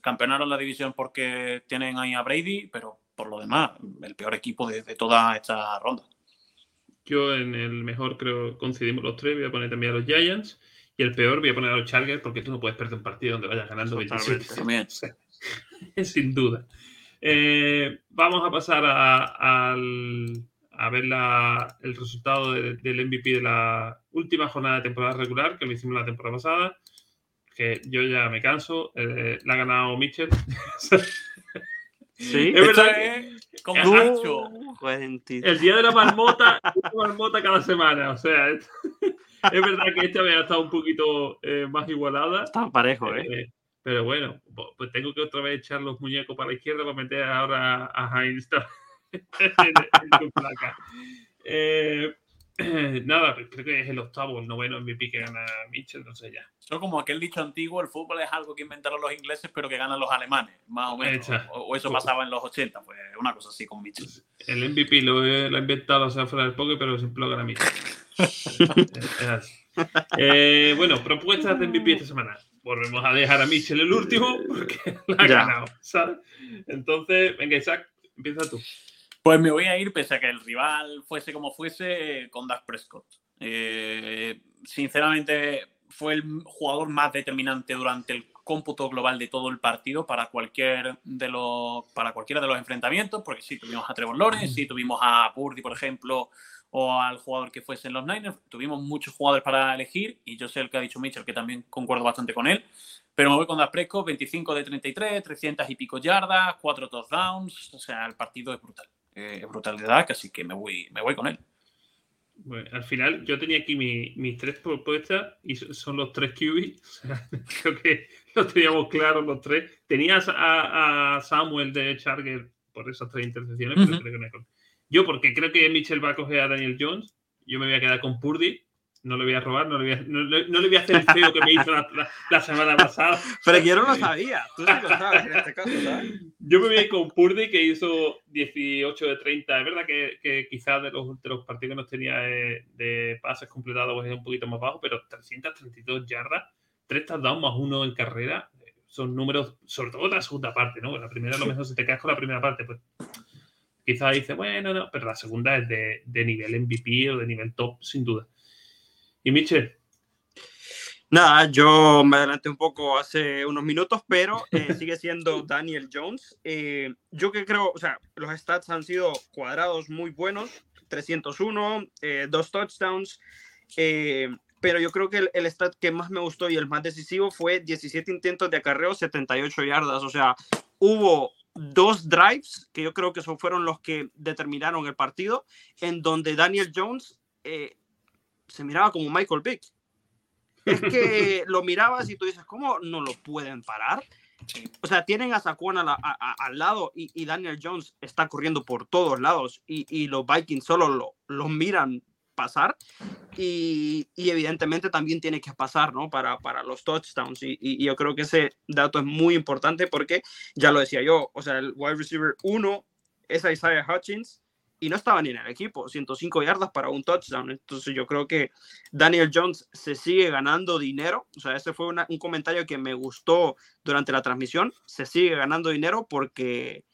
campeonaron la división porque tienen ahí a Brady, pero por lo demás, el peor equipo de, toda esta ronda. Yo en el mejor creo coincidimos los tres, voy a poner también a los Giants. Y el peor voy a poner a los Chargers porque tú no puedes perder un partido donde vayas ganando 27. Sin duda. Eh, vamos a pasar a, ver el resultado del MVP de la última jornada de temporada regular que lo hicimos la temporada pasada. Que yo ya me canso. Eh, la ha ganado Mitchell. Sí, es verdad que como el día de la marmota, marmota cada semana. O sea, es, verdad que esta vez ha estado un poquito eh, más igualada. Está parejo, ¿eh? ¿eh? Pero bueno, pues tengo que otra vez echar los muñecos para la izquierda para meter ahora a Heinz en, tu placa. Eh, nada, creo que es el octavo, el noveno MVP que gana Mitchell, no sé ya. Eso como aquel dicho antiguo, el fútbol es algo que inventaron los ingleses, pero que ganan los alemanes, más o menos. O, eso pasaba en los 80, pues una cosa así con Mitchell. El MVP lo, ha inventado o sea, fuera del poker, pero siempre lo gana Mitchell. Eh, bueno, propuestas de MVP esta semana. Volvemos a dejar a Mitchell el último porque la ha ganado, ¿sabes? Entonces, venga, Isaac, empieza tú. Pues me voy a ir, pese a que el rival fuese como fuese, con Dak Prescott. Eh, sinceramente, fue el jugador más determinante durante el cómputo global de todo el partido para cualquier de los para cualquiera de los enfrentamientos, porque sí tuvimos a Trevor Lawrence, sí tuvimos a Purdy, por ejemplo, o al jugador que fuese en los Niners, tuvimos muchos jugadores para elegir y yo sé el que ha dicho Mitchell, que también concuerdo bastante con él, pero me voy con Dak Prescott, 25 de 33, 300 y pico yardas, 4 touchdowns, o sea, el partido es brutal eh, brutalidad, así que me voy, me voy con él. Bueno, al final yo tenía aquí mis tres propuestas y son los tres QB. creo que lo teníamos claros los tres. Tenías a, Samuel de Charger por esas tres intercepciones, Yo porque creo que Mitchell va a coger a Daniel Jones yo me voy a quedar con Purdy no le voy a robar, no le voy a, no, no le voy a hacer el feo que me hizo la, la, semana pasada. Pero yo no lo sabía, tú sí lo sabes en este caso, ¿sabes? Yo me voy a ir con Purdy, que hizo 18 de 30. Es verdad que, que quizás de los, de los partidos que nos tenía de, de pases completados pues, es un poquito más bajo, pero 332 yardas, 3 touchdowns más uno en carrera, son números, sobre todo la segunda parte, ¿no? La primera a lo mejor se te cae con la primera parte, pues quizás dice, bueno, no, pero la segunda es de, de nivel MVP o de nivel top, sin duda. ¿Y Michel? Nada, yo me adelanté un poco hace unos minutos, pero eh, sigue siendo Daniel Jones. Eh, yo que creo, o sea, los stats han sido cuadrados muy buenos, 301, eh, dos touchdowns, pero yo creo que el, el, stat que más me gustó y el más decisivo fue 17 intentos de acarreo, 78 yardas, o sea, hubo dos drives que yo creo que son, fueron los que determinaron el partido, en donde Daniel Jones se miraba como Michael Vick. Es que lo mirabas y tú dices, ¿cómo no lo pueden parar? O sea, tienen a Saquon al lado y, Daniel Jones está corriendo por todos lados y, los Vikings solo lo, lo miran pasar y, evidentemente también tiene que pasar, ¿no? Para, para los touchdowns y, yo creo que ese dato es muy importante porque ya lo decía yo, o sea, el wide receiver 1 es Isaiah Hutchins y no estaba ni en el equipo, 105 yardas para un touchdown. Entonces yo creo que Daniel Jones se sigue ganando dinero. O sea, ese fue un comentario que me gustó durante la transmisión. Se sigue ganando dinero porque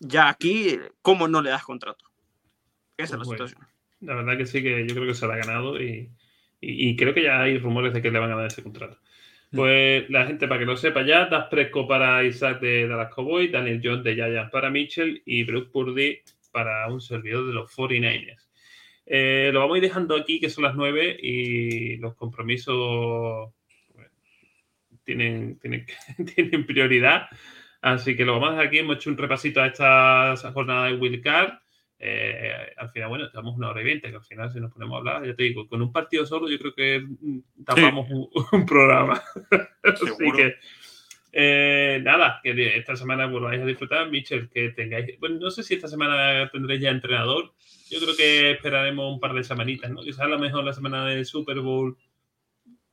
ya aquí, ¿cómo no le das contrato? Esa es la situación. La verdad que sí, que yo creo que se lo ha ganado y, y, creo que ya hay rumores de que le van a dar ese contrato. Mm. Pues la gente, para que lo sepa ya, Das Presco para Isaac de Dallas Cowboys, Daniel Jones de Yaya para Mitchell y Bruce Purdy para un servidor de los 49ers. Eh, lo vamos a ir dejando aquí, que son las 9 y los compromisos tienen, tienen, tienen, prioridad. Así que lo vamos a dejar aquí. Hemos hecho un repasito a esta jornada de Wildcard. Eh, al final, bueno, estamos una hora y veinte, que al final si nos ponemos a hablar, ya te digo, con un partido solo yo creo que tapamos un, programa. Así que eh, nada, que esta semana volváis a disfrutar, Mitchell, que tengáis. Bueno, no sé si esta semana tendréis ya entrenador. Yo creo que esperaremos un par de semanitas, ¿no? Quizás a lo mejor la semana del Super Bowl.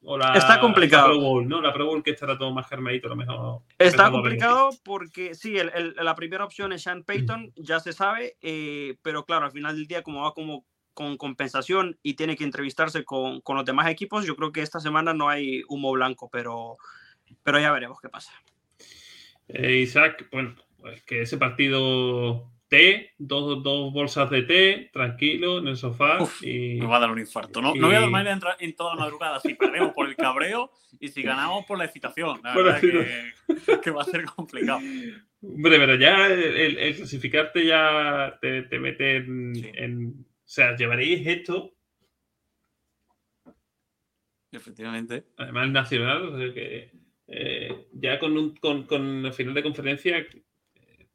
O la, Está complicado. Pro Bowl, ¿no? La Pro Bowl que estará todo más germadito, a lo mejor. Está complicado porque sí, el, la primera opción es Sean Payton, ya se sabe, eh, pero claro, al final del día, como va como con compensación y tiene que entrevistarse con, con los demás equipos, yo creo que esta semana no hay humo blanco, pero pero ya veremos qué pasa. Eh, Isaac, bueno, pues que ese partido té, dos, dos, bolsas de té, tranquilo, en el sofá. y, me va a dar un infarto. No, no voy a dormir en, en toda la madrugada si perdemos por el cabreo y si ganamos por la excitación. La verdad que, que, va a ser complicado. Hombre, pero ya el, clasificarte ya te, te mete en, O sea, llevaréis esto. Efectivamente. Además, nacional, o sea que eh, ya con, un, con, el final de conferencia eh,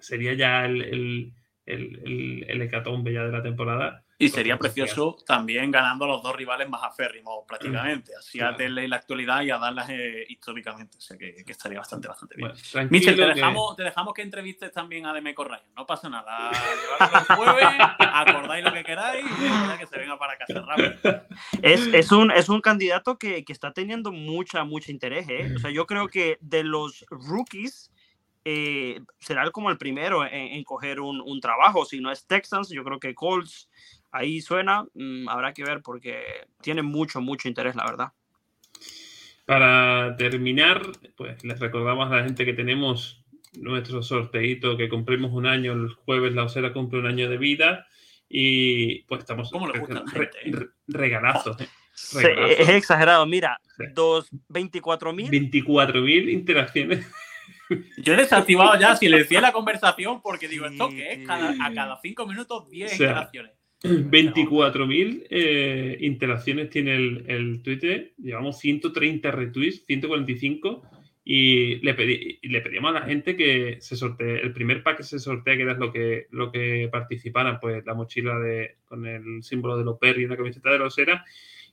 sería ya el, el, el, el, hecatombe ya de la temporada. Y sería precioso también ganando a los dos rivales más aférrimos prácticamente, así a tenerle la actualidad y a darlas eh, históricamente, o sea que, que, estaría bastante, bastante bien. Bueno, Michel, te dejamos, te dejamos que entrevistes también a Demeco Ryan, no pasa nada, el jueves, acordáis lo que queráis y que se venga para casa rápido. Es, es, un, es un candidato que, que está teniendo mucha, mucho interés, ¿eh? o sea, yo creo que de los rookies eh, será como el primero en, en coger un, un, trabajo. Si no es Texans, yo creo que Colts ahí suena. Mmm, habrá que ver porque tiene mucho, mucho interés, la verdad. Para terminar, pues les recordamos a la gente que tenemos nuestro sorteito que cumplimos un año, el jueves la Osera cumple un año de vida y pues estamos ¿Cómo le gusta re, re, regalazos. ¿eh? Sí, es exagerado, mira, sí. dos, 24 mil. 24 mil interacciones. Yo he desactivado ya silencié la conversación porque digo, ¿esto qué es? Cada, a cada cinco minutos 10 o sea, interacciones. 24.000 eh, interacciones tiene el, el, Twitter, llevamos 130 retweets, 145 y le, pedí, le pedíamos a la gente que se sortee, el primer pack que se sortea, que era lo que, lo que participaran, pues la mochila de, con el símbolo de los Perry y una camiseta de los Era,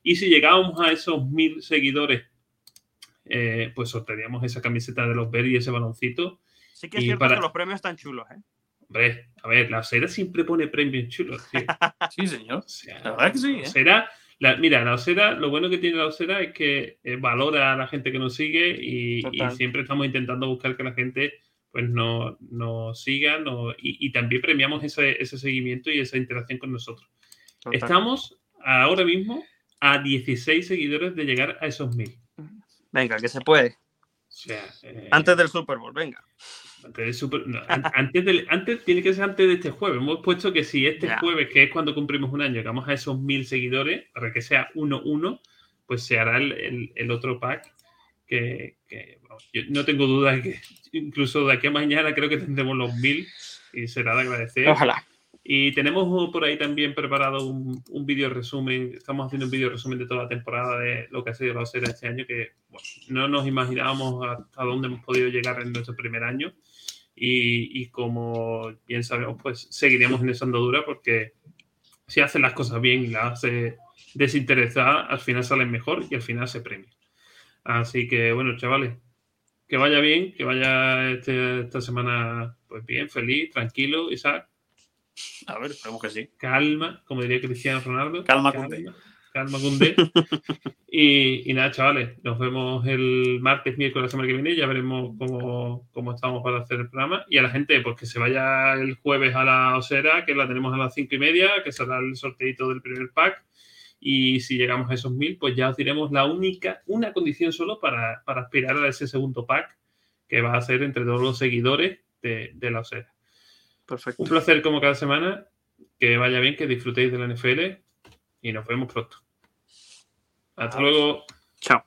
y si llegábamos a esos mil seguidores eh, pues sortearíamos esa camiseta de los Berry y ese baloncito. Sí que es cierto para... que los premios están chulos, ¿eh? Hombre, a ver, la Osera siempre pone premios chulos. sí, señor. la verdad que sí. ¿eh? mira, la Osera, lo bueno que tiene la Osera es que eh, valora a la gente que nos sigue y, siempre estamos intentando buscar que la gente pues nos no siga y, también premiamos ese, ese, seguimiento y esa interacción con nosotros. Estamos ahora mismo a 16 seguidores de llegar a esos mil. Venga, que se puede. Eh, antes del Super Bowl, venga. Antes, del antes, tiene que ser antes de este jueves. Hemos puesto que si este jueves, que es cuando cumplimos un año, llegamos a esos mil seguidores, para que sea 1-1, pues se hará el, el, otro pack. Que, yo no tengo duda de que incluso de aquí a mañana creo que tendremos los mil y será de agradecer. Ojalá. Y tenemos por ahí también preparado un, un vídeo resumen. Estamos haciendo un vídeo resumen de toda la temporada de lo que ha sido la serie este año, que no nos imaginábamos hasta dónde hemos podido llegar en nuestro primer año. Y, y, como bien sabemos, pues seguiremos en esa andadura porque si hacen las cosas bien y las hace desinteresada, al final salen mejor y al final se premia. Así que bueno, chavales, que vaya bien, que vaya este, esta semana pues bien, feliz, tranquilo, Isaac. A ver, esperemos que sí. Calma, como diría Cristiano Ronaldo. Calma, calma Calma con D. y, nada, chavales, nos vemos el martes, miércoles, la semana que viene. Ya veremos cómo, cómo, estamos para hacer el programa. Y a la gente, pues que se vaya el jueves a la Osera, que la tenemos a las cinco y media, que será el sorteito del primer pack. Y si llegamos a esos mil, pues ya os diremos la única, una condición solo para, para aspirar a ese segundo pack, que va a ser entre todos los seguidores de, de la Osera. Perfecto. Un placer como cada semana. Que vaya bien, que disfrutéis de la NFL y nos vemos pronto. Hasta luego. Chao.